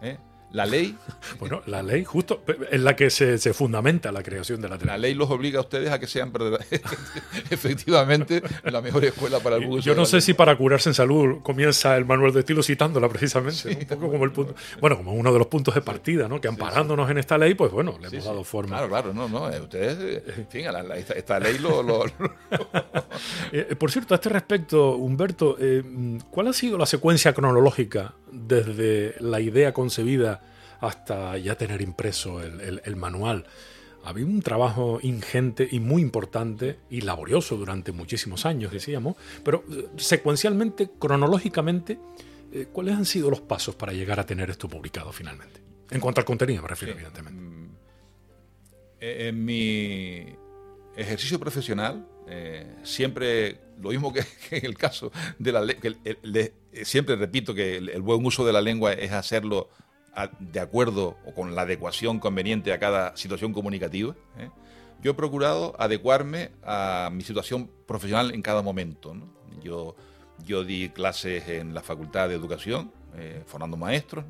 ¿eh? La ley. Bueno, la ley justo en la que se, fundamenta la creación de la televisión. La ley los obliga a ustedes a que sean efectivamente la mejor escuela para el mundo. Yo no sé si para curarse en salud comienza el manual de estilo citándola precisamente, un poco como el punto, bueno, como uno de los puntos de partida, ¿no? Que amparándonos en esta ley, pues bueno, le hemos dado forma. Claro, claro, no, no, eh, ustedes, eh, en fin, esta, ley lo... Eh, por cierto, a este respecto, Humberto, ¿cuál ha sido la secuencia cronológica desde la idea concebida hasta ya tener impreso el, manual. Había un trabajo ingente y muy importante y laborioso durante muchísimos años, decíamos, pero eh, secuencialmente, cronológicamente, eh, ¿cuáles han sido los pasos para llegar a tener esto publicado finalmente? En cuanto al contenido, me refiero, evidentemente. Mm, en mi ejercicio profesional, eh, siempre, lo mismo que, en el caso de la lengua, siempre repito que el, buen uso de la lengua es hacerlo de acuerdo o con la adecuación conveniente a cada situación comunicativa. ¿eh? Yo he procurado adecuarme a mi situación profesional en cada momento. Yo, yo di clases en la Facultad de Educación, eh, formando maestros,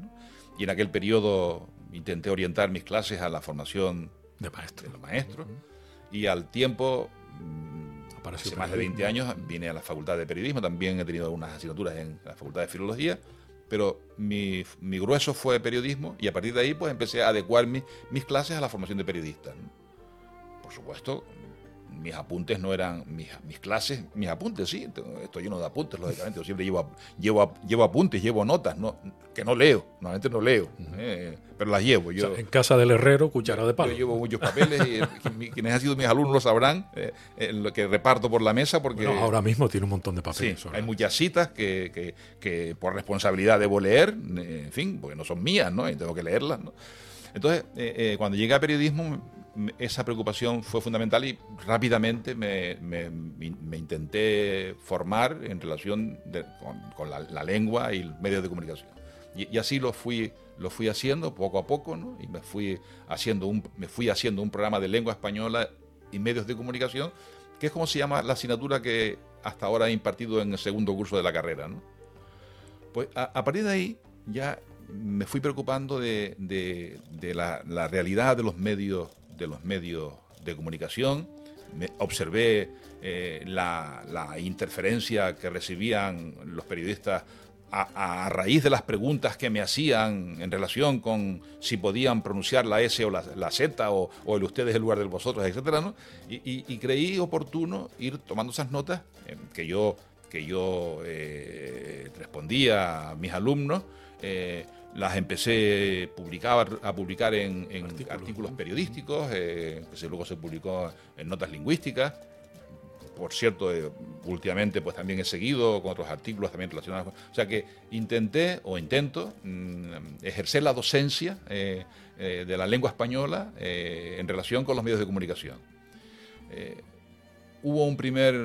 y en aquel periodo intenté orientar mis clases a la formación de, maestros. los maestros, y al tiempo, hace más de 20 años, vine a la Facultad de Periodismo, también he tenido algunas asignaturas en la Facultad de Filología, pero mi, grueso fue periodismo y a partir de ahí pues empecé a adecuar mis clases a la formación de periodistas. Por supuesto, mis apuntes no eran mis, mis, clases, mis apuntes sí, estoy lleno de apuntes, lógicamente, yo siempre llevo, llevo, llevo apuntes, llevo notas, no, que no leo, normalmente no leo, eh, pero las llevo. Yo, en casa del herrero, cuchara de palo. Yo llevo muchos papeles y quienes han sido mis alumnos lo sabrán, eh, lo que reparto por la mesa, porque... ahora mismo tiene un montón de papeles. hay muchas citas que, que, que, por responsabilidad debo leer, eh, en fin, porque no son mías, ¿no? Y tengo que leerlas, ¿no? Entonces, cuando llegué a periodismo esa preocupación fue fundamental y rápidamente me, intenté formar en relación con, la, lengua y medios de comunicación. Y, así lo fui, lo fui haciendo poco a poco, ¿no? y me fui, haciendo un, me fui haciendo un programa de lengua española y medios de comunicación, que es como se llama la asignatura que hasta ahora he impartido en el segundo curso de la carrera. ¿no? Pues a, partir de ahí ya me fui preocupando de, la, la, realidad de los medios de los medios de comunicación, observé eh, la, interferencia que recibían los periodistas a, raíz de las preguntas que me hacían en relación con si podían pronunciar la S o la, Z o, el ustedes en lugar del vosotros, etcétera, ¿no? y, creí oportuno ir tomando esas notas eh, que yo, que yo eh, respondía a mis alumnos las empecé a publicar en, artículos, periodísticos, eh, que luego se publicó en notas lingüísticas. Por cierto, eh, últimamente pues también he seguido con otros artículos también relacionados. o sea que intenté o intento mm, ejercer la docencia eh, de la lengua española en relación con los medios de comunicación. hubo un primer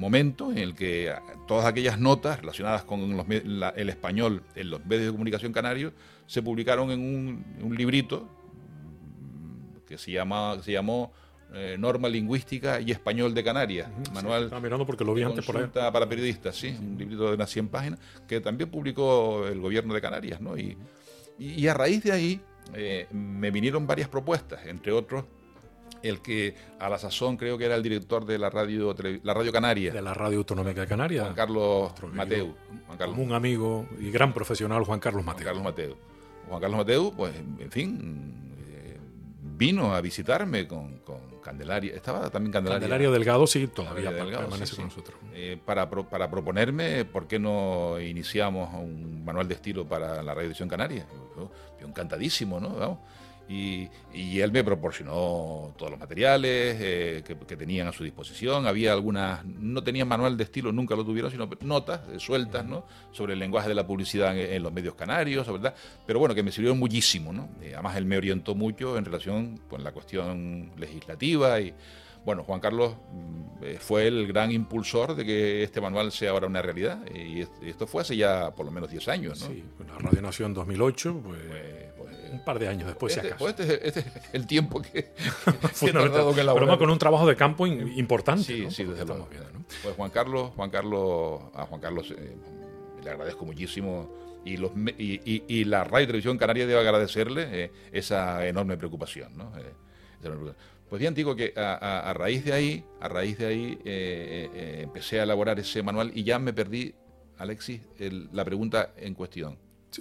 momento en el que todas aquellas notas relacionadas con el español en los medios de comunicación canarios se publicaron en un, librito que se, llama, se llamó eh, Norma Lingüística y Español de Canarias. manual estaba mirando porque lo vi antes por ahí. para periodistas, sí, un librito de unas 100 páginas que también publicó el gobierno de Canarias, ¿no? Y, y, a raíz de ahí eh, me vinieron varias propuestas, entre otros el que a la sazón creo que era el director de la radio la radio Canaria. De la radio autonómica de Canarias Juan Carlos Mateu Juan Carlos. un amigo y gran profesional Juan Carlos Mateu. Juan Carlos Mateu. Juan Carlos Mateu pues en fin eh, vino a visitarme con, Candelaria. Estaba también Candelaria. Candelaria Delgado sí todavía permanece con nosotros. Eh, para, para proponerme por qué no iniciamos un manual de estilo para la radio edición Canaria yo, yo encantadísimo no ¿Vamos? Y, él me proporcionó todos los materiales eh, que, tenían a su disposición. Había algunas, no tenían manual de estilo, nunca lo tuvieron, sino notas eh, sueltas ¿no? sobre el lenguaje de la publicidad en, los medios canarios, ¿verdad? Pero bueno, que me sirvieron muchísimo. ¿no? Eh, además, él me orientó mucho en relación con la cuestión legislativa y bueno, Juan Carlos mm, fue el gran impulsor de que este manual sea ahora una realidad y esto fue hace ya por lo menos 10 años. ¿no? Sí, la Radio Nación 2008, pues, pues un par de años después, este, si acaso. Pues este, este, es el tiempo que, tardado que Pero con un trabajo de campo importante. Sí, sí, desde luego. Pues Juan Carlos, Juan Carlos, a Juan Carlos eh, le agradezco muchísimo y, los, y, y, la Radio y Televisión Canaria debe agradecerle eh, esa enorme preocupación. ¿no? Eh, pues bien, digo que a, raíz de ahí, a raíz de ahí empecé a elaborar ese manual y ya me perdí, Alexis, la pregunta en cuestión.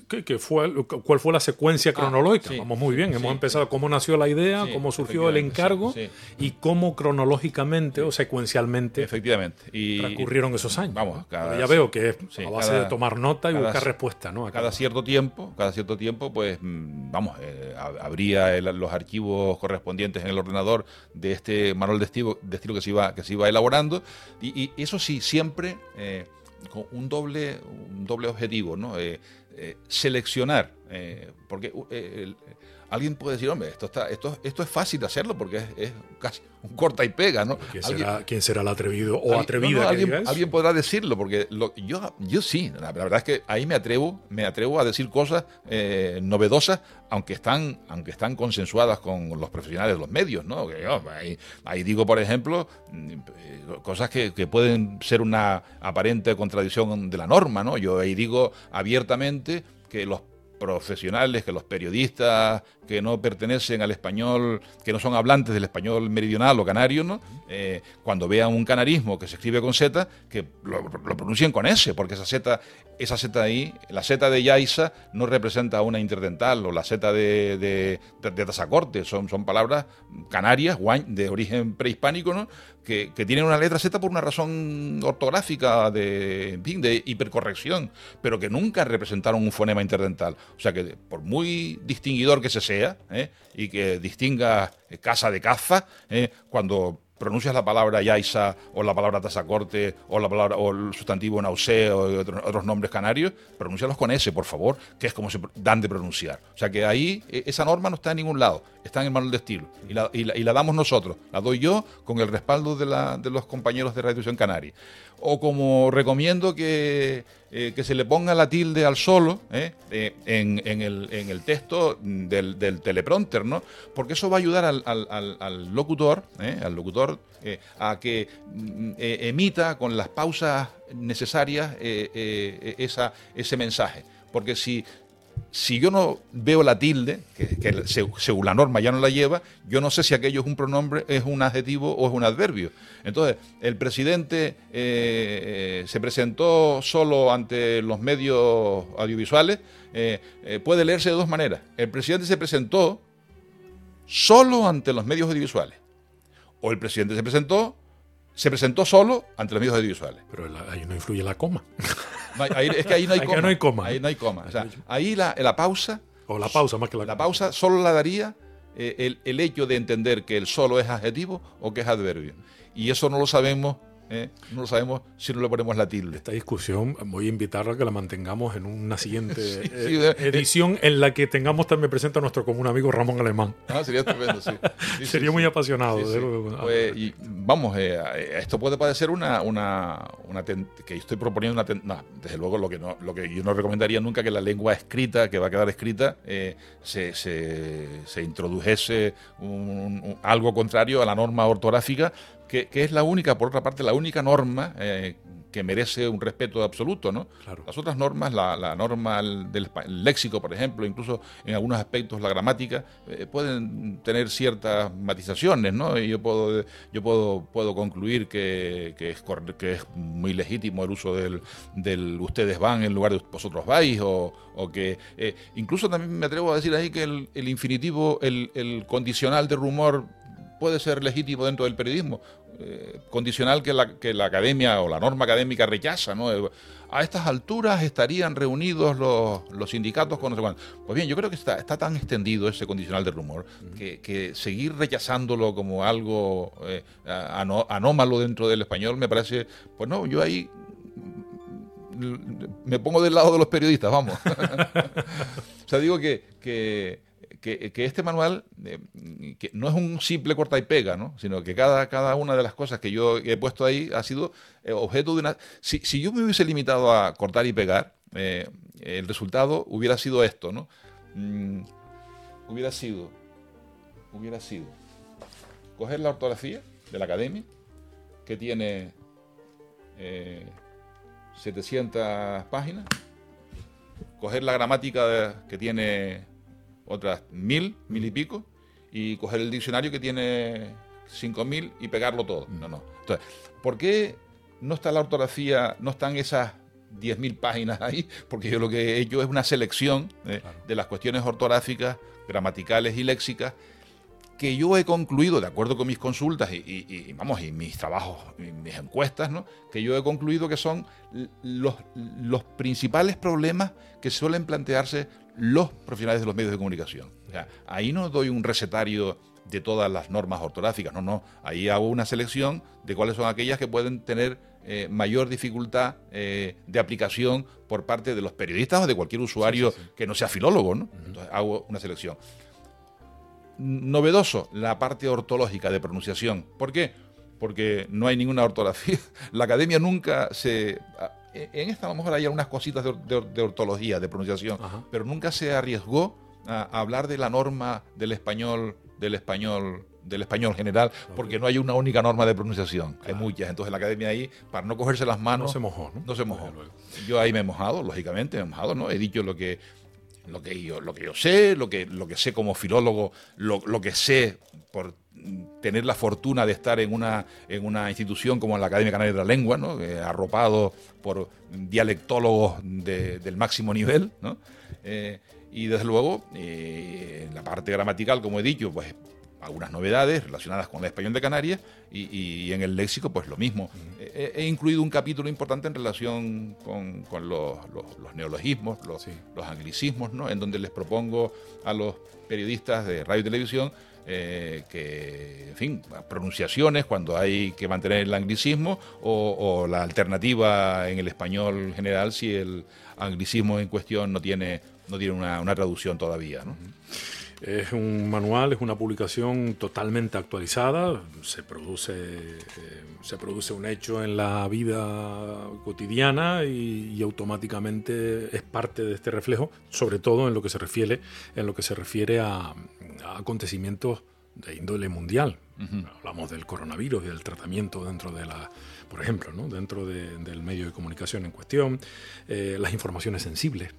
¿Qué, fue, ¿Cuál fue la secuencia ah, cronológica? Vamos muy bien, hemos empezado cómo nació la idea, cómo surgió el encargo y cómo cronológicamente o secuencialmente efectivamente. Y, transcurrieron esos años. Vamos, ya veo que es a base de tomar nota y buscar respuesta. ¿no? cada, cierto tiempo, cada cierto tiempo, pues mm, vamos, eh, habría los archivos correspondientes en el ordenador de este manual de estilo, de estilo que, se iba, que se iba elaborando y, eso sí, siempre eh, con un doble, un doble objetivo, ¿no? Eh, eh, seleccionar, eh, porque eh, alguien puede decir, hombre, esto, está, esto, esto es fácil de hacerlo porque es, casi un corta y pega, ¿no? ¿Quién, será, ¿quién será, el atrevido o atrevida? alguien, alguien, podrá decirlo, porque yo, yo sí, la, verdad es que ahí me atrevo, me atrevo a decir cosas eh, novedosas, aunque están, aunque están consensuadas con los profesionales de los medios, ¿no? ahí, digo, por ejemplo, mm, cosas que, que pueden ser una aparente contradicción de la norma, ¿no? Yo ahí digo abiertamente que los profesionales, que los periodistas que no pertenecen al español, que no son hablantes del español meridional o canario, ¿no? Eh, cuando vean un canarismo que se escribe con Z, que lo, pronuncien con S, porque esa Z, esa Z ahí, la Z de Yaiza no representa una interdental, o la Z de, de, de, Tazacorte, son, son palabras canarias, de origen prehispánico, ¿no? Que, tienen una letra Z por una razón ortográfica de, de hipercorrección, pero que nunca representaron un fonema interdental. O sea que por muy distinguidor que se sea ¿eh? y que distinga casa de caza, ¿eh? cuando pronuncias la palabra yaisa o la palabra tasacorte o la palabra o el sustantivo nausea o otros, nombres canarios, pronúncialos con S, por favor, que es como se dan de pronunciar. O sea que ahí e, esa norma no está en ningún lado, está en el manual de estilo y la, y la, damos nosotros, la doy yo con el respaldo de, la, de los compañeros de Radio Canaria o como recomiendo que, eh, que, se le ponga la tilde al solo eh, eh, en, en, el, en, el, texto del, del, teleprompter, ¿no? Porque eso va a ayudar al, al, al locutor, al locutor a que mm, emita con las pausas necesarias esa, ese mensaje. Porque si, si yo no veo la tilde, que, según la norma ya no la lleva, yo no sé si aquello es un pronombre, es un adjetivo o es un adverbio. Entonces, el presidente eh, eh, se presentó solo ante los medios audiovisuales, eh, puede leerse de dos maneras. El presidente se presentó solo ante los medios audiovisuales. O el presidente se presentó se presentó solo ante los medios audiovisuales. Pero ahí no influye la coma. es que ahí no hay coma. no hay coma. Ahí no hay coma. O sea, ahí la, la, pausa. O la pausa más que la La pausa solo la daría eh, el, el, hecho de entender que el solo es adjetivo o que es adverbio. Y eso no lo sabemos ¿eh? no lo sabemos si no le ponemos la tilde. Esta discusión voy a invitarla a que la mantengamos en una siguiente eh, edición en la que tengamos también presente a nuestro común amigo Ramón Alemán. Ah, sería estupendo, sí. sería muy apasionado. Pues, y vamos, eh, esto puede parecer una, una, una que estoy proponiendo una no, desde luego lo que no, lo que yo no recomendaría nunca que la lengua escrita, que va a quedar escrita, se, se, introdujese algo contrario a la norma ortográfica que, es la única, por otra parte, la única norma eh, que merece un respeto absoluto, ¿no? Las otras normas, la, norma del léxico, por ejemplo, incluso en algunos aspectos la gramática, eh, pueden tener ciertas matizaciones, ¿no? Y yo puedo, yo puedo, puedo concluir que, es, que es muy legítimo el uso del, del, ustedes van en lugar de vosotros vais, o, que eh, incluso también me atrevo a decir ahí que el, el infinitivo, el, el condicional de rumor puede ser legítimo dentro del periodismo, eh, condicional que la, que la academia o la norma académica rechaza, ¿no? Eh, a estas alturas estarían reunidos los, sindicatos con no sé Pues bien, yo creo que está, está tan extendido ese condicional de rumor que, seguir rechazándolo como algo eh, anómalo dentro del español me parece, pues no, yo ahí me pongo del lado de los periodistas, vamos. o sea, digo que, que que, este manual eh, que no es un simple corta y pega, ¿no? sino que cada, cada una de las cosas que yo he puesto ahí ha sido eh, objeto de una... Si, si, yo me hubiese limitado a cortar y pegar, eh, el resultado hubiera sido esto, ¿no? Mm, hubiera sido, hubiera sido coger la ortografía de la academia, que tiene 700 páginas, coger la gramática que tiene otras mil, mil y pico, y coger el diccionario que tiene cinco mil y pegarlo todo. No, no. Entonces, ¿por qué no está la ortografía, no están esas diez mil páginas ahí? Porque yo lo que he hecho es una selección eh, de las cuestiones ortográficas, gramaticales y léxicas que yo he concluido, de acuerdo con mis consultas y, vamos, y mis trabajos, y mis encuestas, ¿no? que yo he concluido que son los, los principales problemas que suelen plantearse los profesionales de los medios de comunicación. ahí no doy un recetario de todas las normas ortográficas, no, no, ahí hago una selección de cuáles son aquellas que pueden tener eh, mayor dificultad eh, de aplicación por parte de los periodistas o de cualquier usuario que no sea filólogo, ¿no? Entonces hago una selección. Novedoso, la parte ortológica de pronunciación. ¿Por qué? Porque no hay ninguna ortografía. La academia nunca se eh, en esta a lo mejor hay algunas cositas de, ortología, de pronunciación, pero nunca se arriesgó a, hablar de la norma del español, del español del español general, porque no hay una única norma de pronunciación, hay muchas. Entonces la academia ahí, para no cogerse las manos... No se mojó, ¿no? No se mojó. Yo ahí me he mojado, lógicamente, me he mojado, ¿no? He dicho lo que, lo que, yo, lo que yo sé, lo que, lo que sé como filólogo, lo, lo que sé por tener la fortuna de estar en una, en una institución como la Academia Canaria de la Lengua, ¿no? arropado por dialectólogos del máximo nivel, ¿no? Eh, y desde luego, eh, la parte gramatical, como he dicho, pues algunas novedades relacionadas con el español de Canarias y, en el léxico pues lo mismo. he, incluido un capítulo importante en relación con, los, neologismos, los, los anglicismos, ¿no? en donde les propongo a los periodistas de radio y televisión eh, que, en fin, pronunciaciones cuando hay que mantener el anglicismo o, la alternativa en el español general si el anglicismo en cuestión no tiene, no tiene una, traducción todavía. Es un manual, es una publicación totalmente actualizada, se produce, eh, se produce un hecho en la vida cotidiana y, automáticamente es parte de este reflejo, sobre todo en lo que se refiere, en lo que se refiere a, acontecimientos de índole mundial. Hablamos del coronavirus y del tratamiento dentro de la, por ejemplo, ¿no? dentro del medio de comunicación en cuestión, eh, las informaciones sensibles,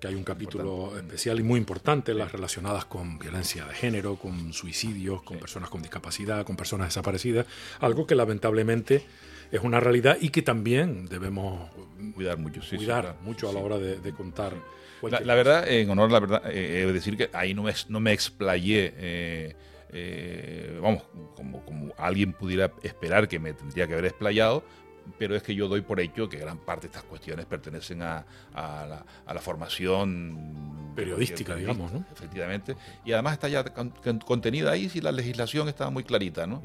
que hay un capítulo especial y muy importante, las relacionadas con violencia de género, con suicidios, con personas con discapacidad, con personas desaparecidas, algo que lamentablemente es una realidad y que también debemos cuidar mucho, cuidar mucho a la hora de, contar. La, verdad, en honor a la verdad, eh, he de decir que ahí no me, no me explayé. Eh, eh, vamos, como, como alguien pudiera esperar que me tendría que haber explayado, pero es que yo doy por hecho que gran parte de estas cuestiones pertenecen a, a, la, formación periodística, digamos, ¿no? Efectivamente. Y además está ya contenida ahí si la legislación está muy clarita, ¿no?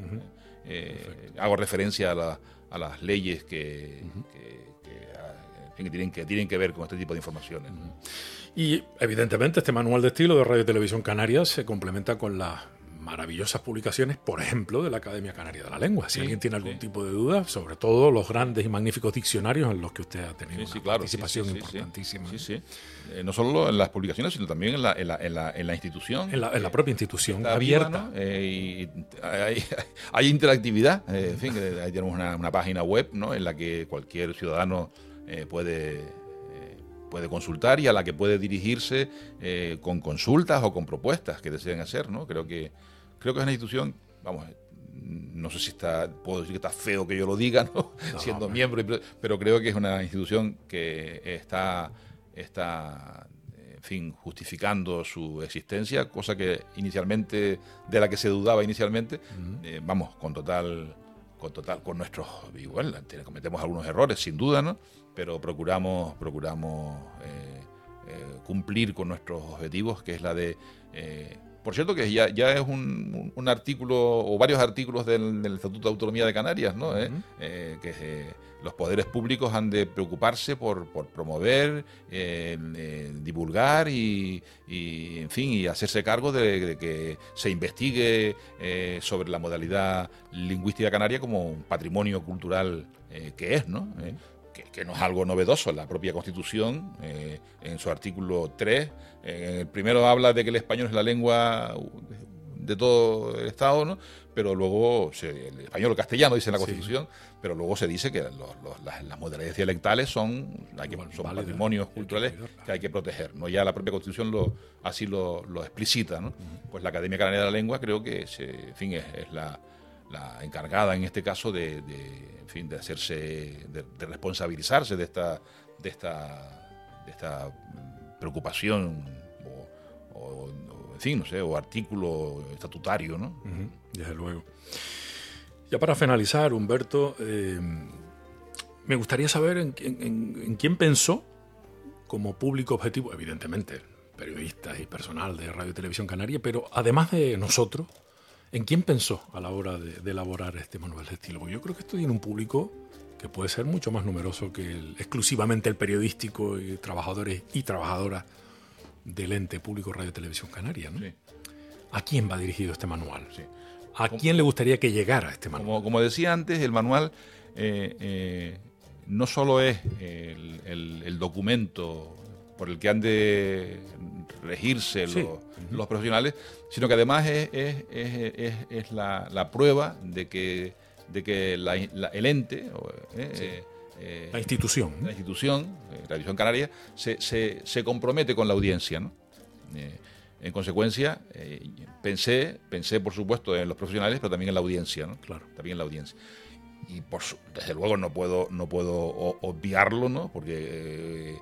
hago referencia a la, a las leyes que, tienen, que tienen que ver con este tipo de informaciones. Y evidentemente este manual de estilo de Radio Televisión Canarias se complementa con las maravillosas publicaciones, por ejemplo, de la Academia Canaria de la Lengua. Si alguien tiene algún tipo de duda, sobre todo los grandes y magníficos diccionarios en los que usted ha tenido una participación importantísima. Eh, no solo en las publicaciones, sino también en la, en la, en la, institución. En la, propia institución, abierta. Eh, hay, interactividad. Eh, en fin, ahí tenemos una, una, página web ¿no? en la que cualquier ciudadano puede puede consultar y a la que puede dirigirse eh, con consultas o con propuestas que deseen hacer, ¿no? Creo que, creo que es una institución, vamos, no sé si está, puedo decir que está feo que yo lo diga, ¿no? siendo miembro, pero creo que es una institución que está, está en fin, justificando su existencia, cosa que inicialmente, de la que se dudaba inicialmente, eh, vamos, con total, con total, con nuestros, igual, cometemos algunos errores, sin duda, ¿no? pero procuramos, procuramos eh, eh, cumplir con nuestros objetivos, que es la de... Eh, por cierto que ya, ya es un, un, artículo o varios artículos del, Estatuto de Autonomía de Canarias, ¿no? que los poderes públicos han de preocuparse por, por promover, divulgar y, y, en fin, y hacerse cargo de, que se investigue sobre la modalidad lingüística canaria como un patrimonio cultural que es, ¿no? Que, no es algo novedoso, la propia Constitución, eh, en su artículo 3, eh, el primero habla de que el español es la lengua de todo el Estado, ¿no? pero luego, el español o castellano dice en la Constitución, pero luego se dice que las, modalidades dialectales son, son patrimonios culturales que hay que proteger. ¿no? Ya la propia Constitución lo, así lo, explicita. ¿no? Pues la Academia Canaria de la Lengua creo que en fin, es, la, encargada en este caso de fin, de hacerse, de, responsabilizarse de esta, de esta, de esta preocupación o, en fin, no sé, o artículo estatutario, ¿no? desde luego. Ya para finalizar, Humberto, eh, me gustaría saber en, en, quién pensó como público objetivo, evidentemente, periodistas y personal de Radio y Televisión Canaria, pero además de nosotros, ¿En quién pensó a la hora de, elaborar este manual de estilo? yo creo que esto tiene un público que puede ser mucho más numeroso que exclusivamente el periodístico y trabajadores y trabajadoras del ente público Radio Televisión Canaria. ¿A quién va dirigido este manual? ¿A quién le gustaría que llegara este manual? Como, decía antes, el manual eh, eh, no solo es el, documento por el que han de regirse los, profesionales, sino que además es, es, la, prueba de que, de que el ente, eh, eh, la institución, la institución, eh, la División Canaria, se, se, compromete con la audiencia. ¿no? en consecuencia, pensé, pensé por supuesto en los profesionales, pero también en la audiencia, ¿no? Claro. También en la audiencia y por desde luego no puedo no puedo obviarlo no porque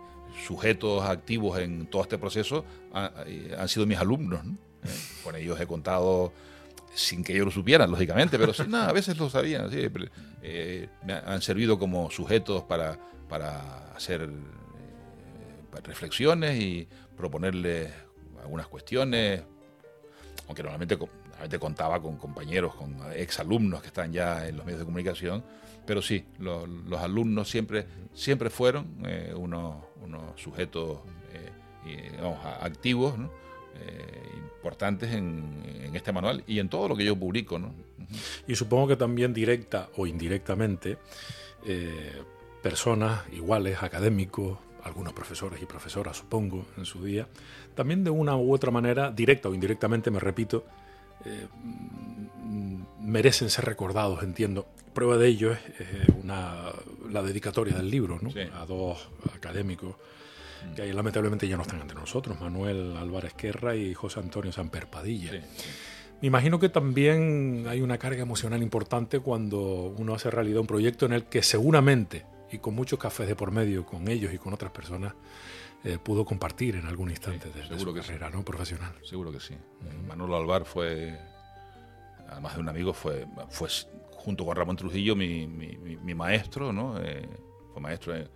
sujetos activos en todo este proceso han, sido mis alumnos. Eh, con ellos he contado sin que ellos lo supieran, lógicamente, pero sí, a veces lo sabían. Eh, me han servido como sujetos para, para hacer eh, reflexiones y proponerles algunas cuestiones, aunque normalmente, normalmente contaba con compañeros, con exalumnos que están ya en los medios de comunicación, pero sí, los alumnos siempre, siempre fueron unos unos sujetos eh, activos, eh, importantes en, este manual y en todo lo que yo publico. Y supongo que también directa o indirectamente, eh, personas iguales, académicos, algunos profesores y profesoras, supongo, en su día, también de una u otra manera, directa o indirectamente, me repito, merecen ser recordados, entiendo. Prueba de ello es una, la dedicatoria del libro a dos académicos que lamentablemente ya no están entre nosotros, Manuel Álvarez Guerra y José Antonio Samper Padilla. Me imagino que también hay una carga emocional importante cuando uno hace realidad un proyecto en el que seguramente, y con muchos cafés de por medio con ellos y con otras personas, eh, pudo compartir en algún instante de su carrera ¿no? profesional. Seguro que sí. Manuel Álvarez fue, además de un amigo, fue, fue junto con Ramón Trujillo mi, mi, maestro, ¿no? Eh, fue maestro en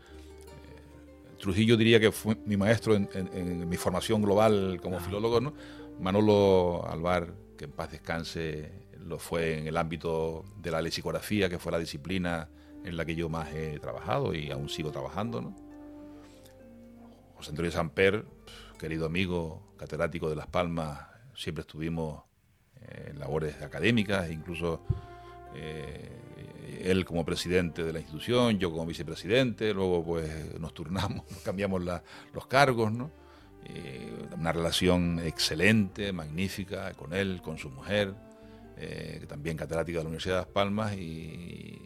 Trujillo diría que fue mi maestro en, mi formación global como filólogo, ¿no? Manolo Alvar, que en paz descanse, lo fue en el ámbito de la lexicografía, que fue la disciplina en la que yo más he trabajado y aún sigo trabajando. ¿no? José Antonio Samper, querido amigo, catedrático de Las Palmas, siempre estuvimos en labores académicas, incluso eh, él como presidente de la institución, yo como vicepresidente, luego pues nos turnamos, cambiamos los cargos, ¿no? una relación excelente, magnífica con él, con su mujer, eh, también catedrática de la Universidad de Las Palmas y,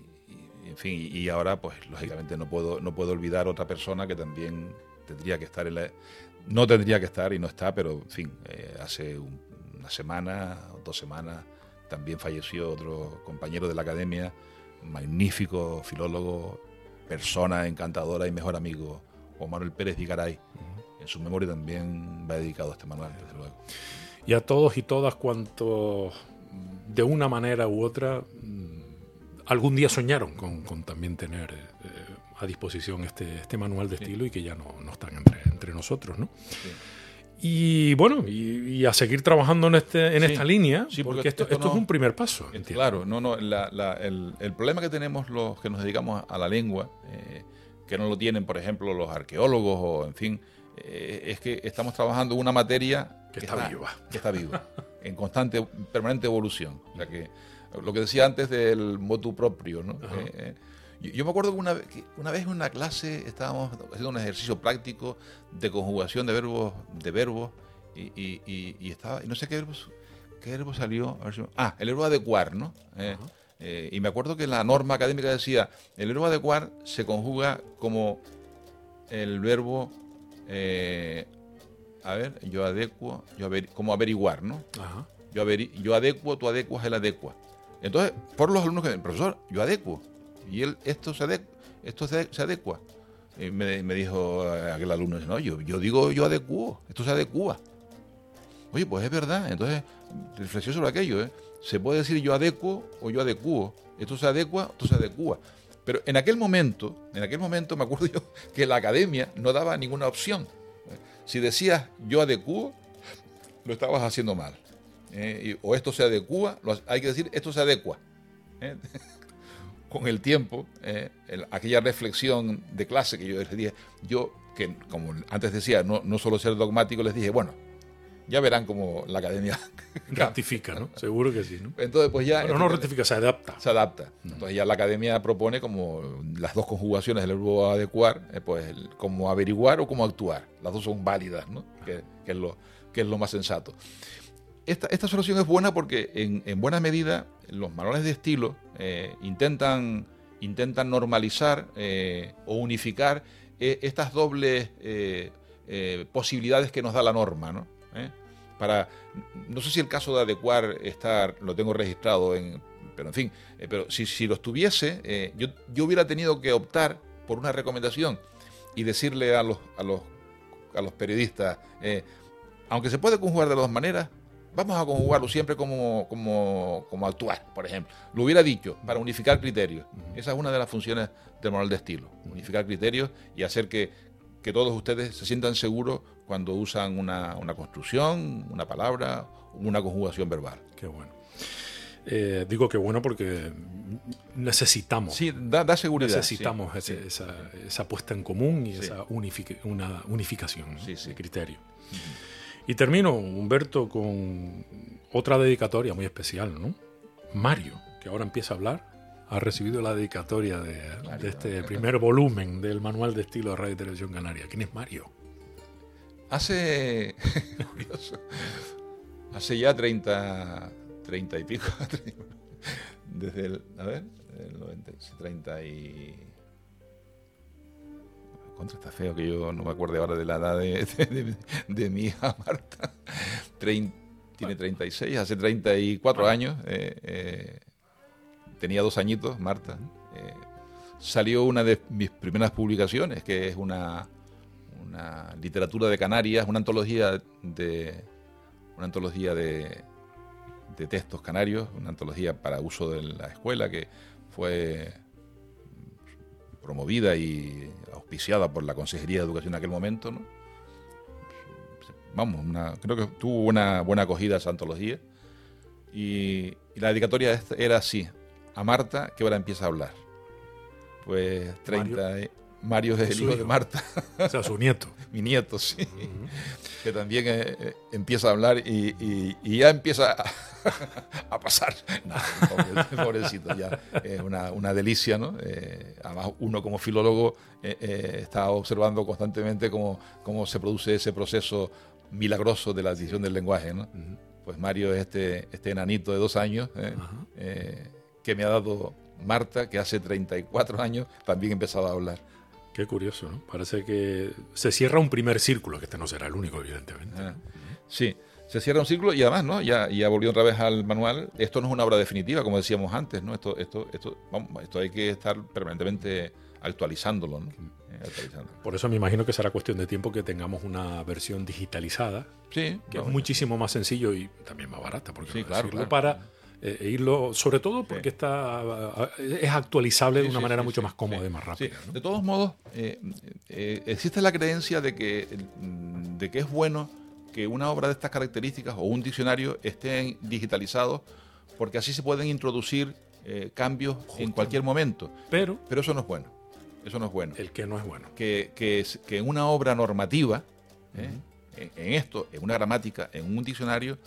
en fin, y, ahora pues lógicamente no puedo, no puedo olvidar otra persona que también tendría que estar en la... No tendría que estar y no está, pero en fin, eh, hace una semana dos semanas también falleció otro compañero de la academia, magnífico filólogo, persona encantadora y mejor amigo, Juan Manuel Pérez Vigaray. En su memoria también va dedicado a este manual, desde luego. Y a todos y todas cuantos de una manera u otra mm, algún día soñaron con, también tener eh, a disposición este, este manual de estilo y que ya no, no están entre, entre nosotros, ¿no? Y bueno, y, a seguir trabajando en, este, en esta línea, porque, esto, esto, es un primer paso. Claro, no, no, el, el, problema que tenemos los que nos dedicamos a la lengua, eh, que no lo tienen, por ejemplo, los arqueólogos o, en fin, eh, es que estamos trabajando una materia que, está, viva. Que está viva, en constante, permanente evolución. O sea que, lo que decía antes del motu propio, ¿no? Yo, me acuerdo que una, una, vez en una clase estábamos haciendo un ejercicio práctico de conjugación de verbos, de verbos y, y, estaba, y no sé qué verbo, qué verbo salió. ah, el verbo adecuar, ¿no? Eh, eh, y me acuerdo que la norma académica decía, el verbo adecuar se conjuga como el verbo, eh, a ver, yo adecuo, yo como averiguar, ¿no? Yo, yo adecuo, tú adecuas, él adecua. Entonces, por los alumnos que, profesor, yo adecuo y él, esto se, adecua, esto se, adecua. Y me, dijo aquel alumno, no, yo, yo digo yo adecuo, esto se adecua. Oye, pues es verdad, entonces reflexión sobre aquello, ¿eh? Se puede decir yo adecuo o yo adecuo, esto se adecua, esto se adecua. Pero en aquel momento, en aquel momento me acuerdo yo que la academia no daba ninguna opción. Si decías yo adecuo, lo estabas haciendo mal. ¿eh? o esto se adecua, hay que decir esto se adecua. ¿eh? con el tiempo, eh, aquella reflexión de clase que yo les dije, yo, que como antes decía, no, no solo ser dogmático, les dije, bueno, ya verán cómo la academia rectifica, ¿no? Seguro que sí, ¿no? Entonces, pues ya. Pero no rectifica, se adapta. Se adapta. Entonces ya la academia propone como las dos conjugaciones del verbo adecuar, eh, pues como averiguar o como actuar. Las dos son válidas, ¿no? Que, es, lo, que es lo más sensato. Esta, esta solución es buena porque en, en buena medida los manuales de estilo eh, intentan, intentan normalizar eh, o unificar eh, estas dobles posibilidades que nos da la norma. ¿no? Para, no sé si el caso de adecuar estar, lo tengo registrado en, pero en fin, pero si, si, lo tuviese, yo, yo, hubiera tenido que optar por una recomendación y decirle a los, a los, a los periodistas, aunque se puede conjugar de dos maneras, vamos a conjugarlo siempre como, como, actuar, por ejemplo. Lo hubiera dicho, para unificar criterios. Esa es una de las funciones del manual de estilo, unificar criterios y hacer que, todos ustedes se sientan seguros cuando usan una, construcción, una palabra, una conjugación verbal. Qué bueno. Eh, digo que bueno porque necesitamos. Sí, da, seguridad. Necesitamos esa, puesta en común y esa una unificación de criterio. Y termino, Humberto, con otra dedicatoria muy especial, ¿no? Mario, que ahora empieza a hablar, ha recibido la dedicatoria de, este primer volumen del Manual de Estilo de Radio y Televisión Canaria. ¿Quién es Mario? Hace. hace ya 30, 30 y pico. Desde el. A ver, el 90, 30 y contra está feo que yo no me acuerde ahora de la edad de, mi hija Marta. tiene 36, hace 34 años. Eh, eh, tenía dos añitos, Marta. Eh, salió una de mis primeras publicaciones, que es una, una literatura de Canarias, una antología de una antología de, de textos canarios, una antología para uso de la escuela que fue promovida y auspiciada por la Consejería de Educación en aquel momento. ¿no? Vamos, creo que tuvo una buena acogida esa antología. Y, Y la dedicatoria era así, a Marta, que ahora empieza a hablar. Pues 30... Mario, es el hijo de Marta. O sea, su nieto. Mi nieto, sí. Que también eh, eh, empieza a hablar y, ya empiza a, pasar. pobrecito, ya. Es una, delicia, ¿no? Eh, además, uno como filólogo está observando constantemente cómo, cómo se produce ese proceso milagroso de la adquisición del lenguaje, ¿no? Pues Mario es este, este enanito de dos años que me ha dado Marta, que hace 34 años también empezaba a hablar. Qué curioso, ¿no? Parece que se cierra un primer círculo, que este no será el único, evidentemente. Ah, sí, se cierra un círculo y además, ¿no? Ya, ya volvió otra vez al manual. Esto no es una obra definitiva, como decíamos antes, ¿no? Esto, esto, esto, vamos, esto hay que estar permanentemente actualizándolo, ¿no? Eh, Por eso me imagino que será cuestión de tiempo que tengamos una versión digitalizada, sí, que es muchísimo más sencillo y también más barata, porque sí, claro, claro, para eh, e irlo, sobre todo porque está, es actualizable de una manera mucho más cómoda y más rápida. De todos modos, eh, eh, existe la creencia de que, de que es bueno que una obra de estas características o un diccionario estén digitalizados porque así se pueden introducir cambios en cualquier momento. Pero, pero eso no es bueno. Eso no es bueno. El que no es bueno. Que, que, que en una obra normativa, en, en esto, en una gramática, en un diccionario,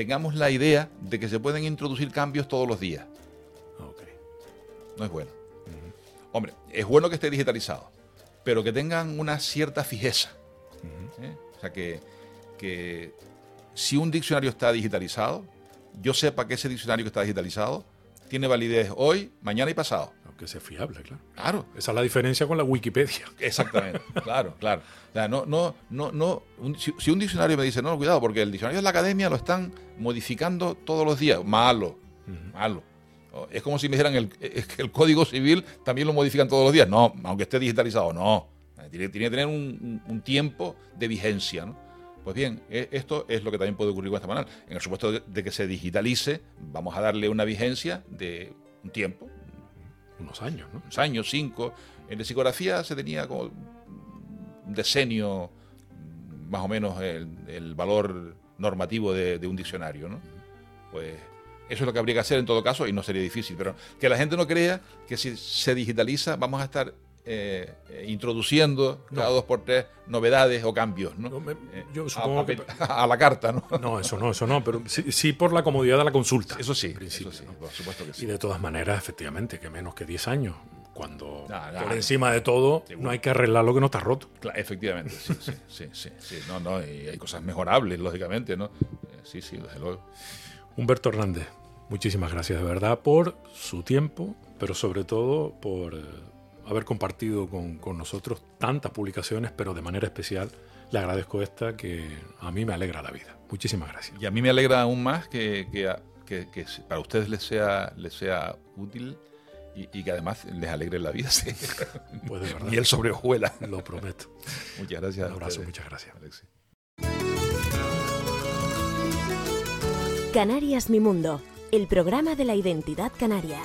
tengamos la idea de que se pueden introducir cambios todos los días. No es bueno. Hombre, es bueno que esté digitalizado, pero que tengan una cierta fijeza. ¿eh? O sea, que, que si un diccionario está digitalizado, yo sepa que ese diccionario que está digitalizado tiene validez hoy, mañana y pasado que sea fiable, claro. Claro. Esa es la diferencia con la Wikipedia. Exactamente, claro, claro. no, no, no, no. si, un diccionario me dice, no, cuidado, porque el diccionario de la academia lo están modificando todos los días, malo, malo. Es como si me dijeran el, que el código civil también lo modifican todos los días. No, aunque esté digitalizado, no. Tiene, que tener un, tiempo de vigencia, ¿no? Pues bien, e, esto es lo que también puede ocurrir con esta manera. En el supuesto de que se digitalice, vamos a darle una vigencia de un tiempo, unos años, ¿no? Unos años, cinco. En la psicografía se tenía como un decenio, más o menos, el, valor normativo de, un diccionario, ¿no? Pues eso es lo que habría que hacer en todo caso y no sería difícil, pero que la gente no crea que si se digitaliza vamos a estar eh, introduciendo cada dos por tres novedades o cambios, ¿no? Eh, yo supongo a, que a la carta, ¿no? No, eso no, eso no, pero sí, por la comodidad de la consulta. Eso sí, eso sí, por supuesto que sí. Y de todas maneras, efectivamente, que menos que 10 años, cuando por encima de todo no hay que arreglar lo que no está roto. efectivamente, sí, sí, sí, sí, no, no, y hay cosas mejorables, lógicamente, ¿no? Eh, sí, sí, desde luego. Humberto Hernández, muchísimas gracias de verdad por su tiempo, pero sobre todo por haber compartido con, nosotros tantas publicaciones, pero de manera especial le agradezco esta que a mí me alegra la vida. Muchísimas gracias. Y a mí me alegra aún más que, que, para ustedes les sea, les sea útil y, que además les alegre la vida. Sí. Pues de verdad. Y el sobre hojuela. Lo prometo. Muchas gracias. Un abrazo, muchas gracias. Alexis. Canarias Mi Mundo, el programa de la identidad canaria.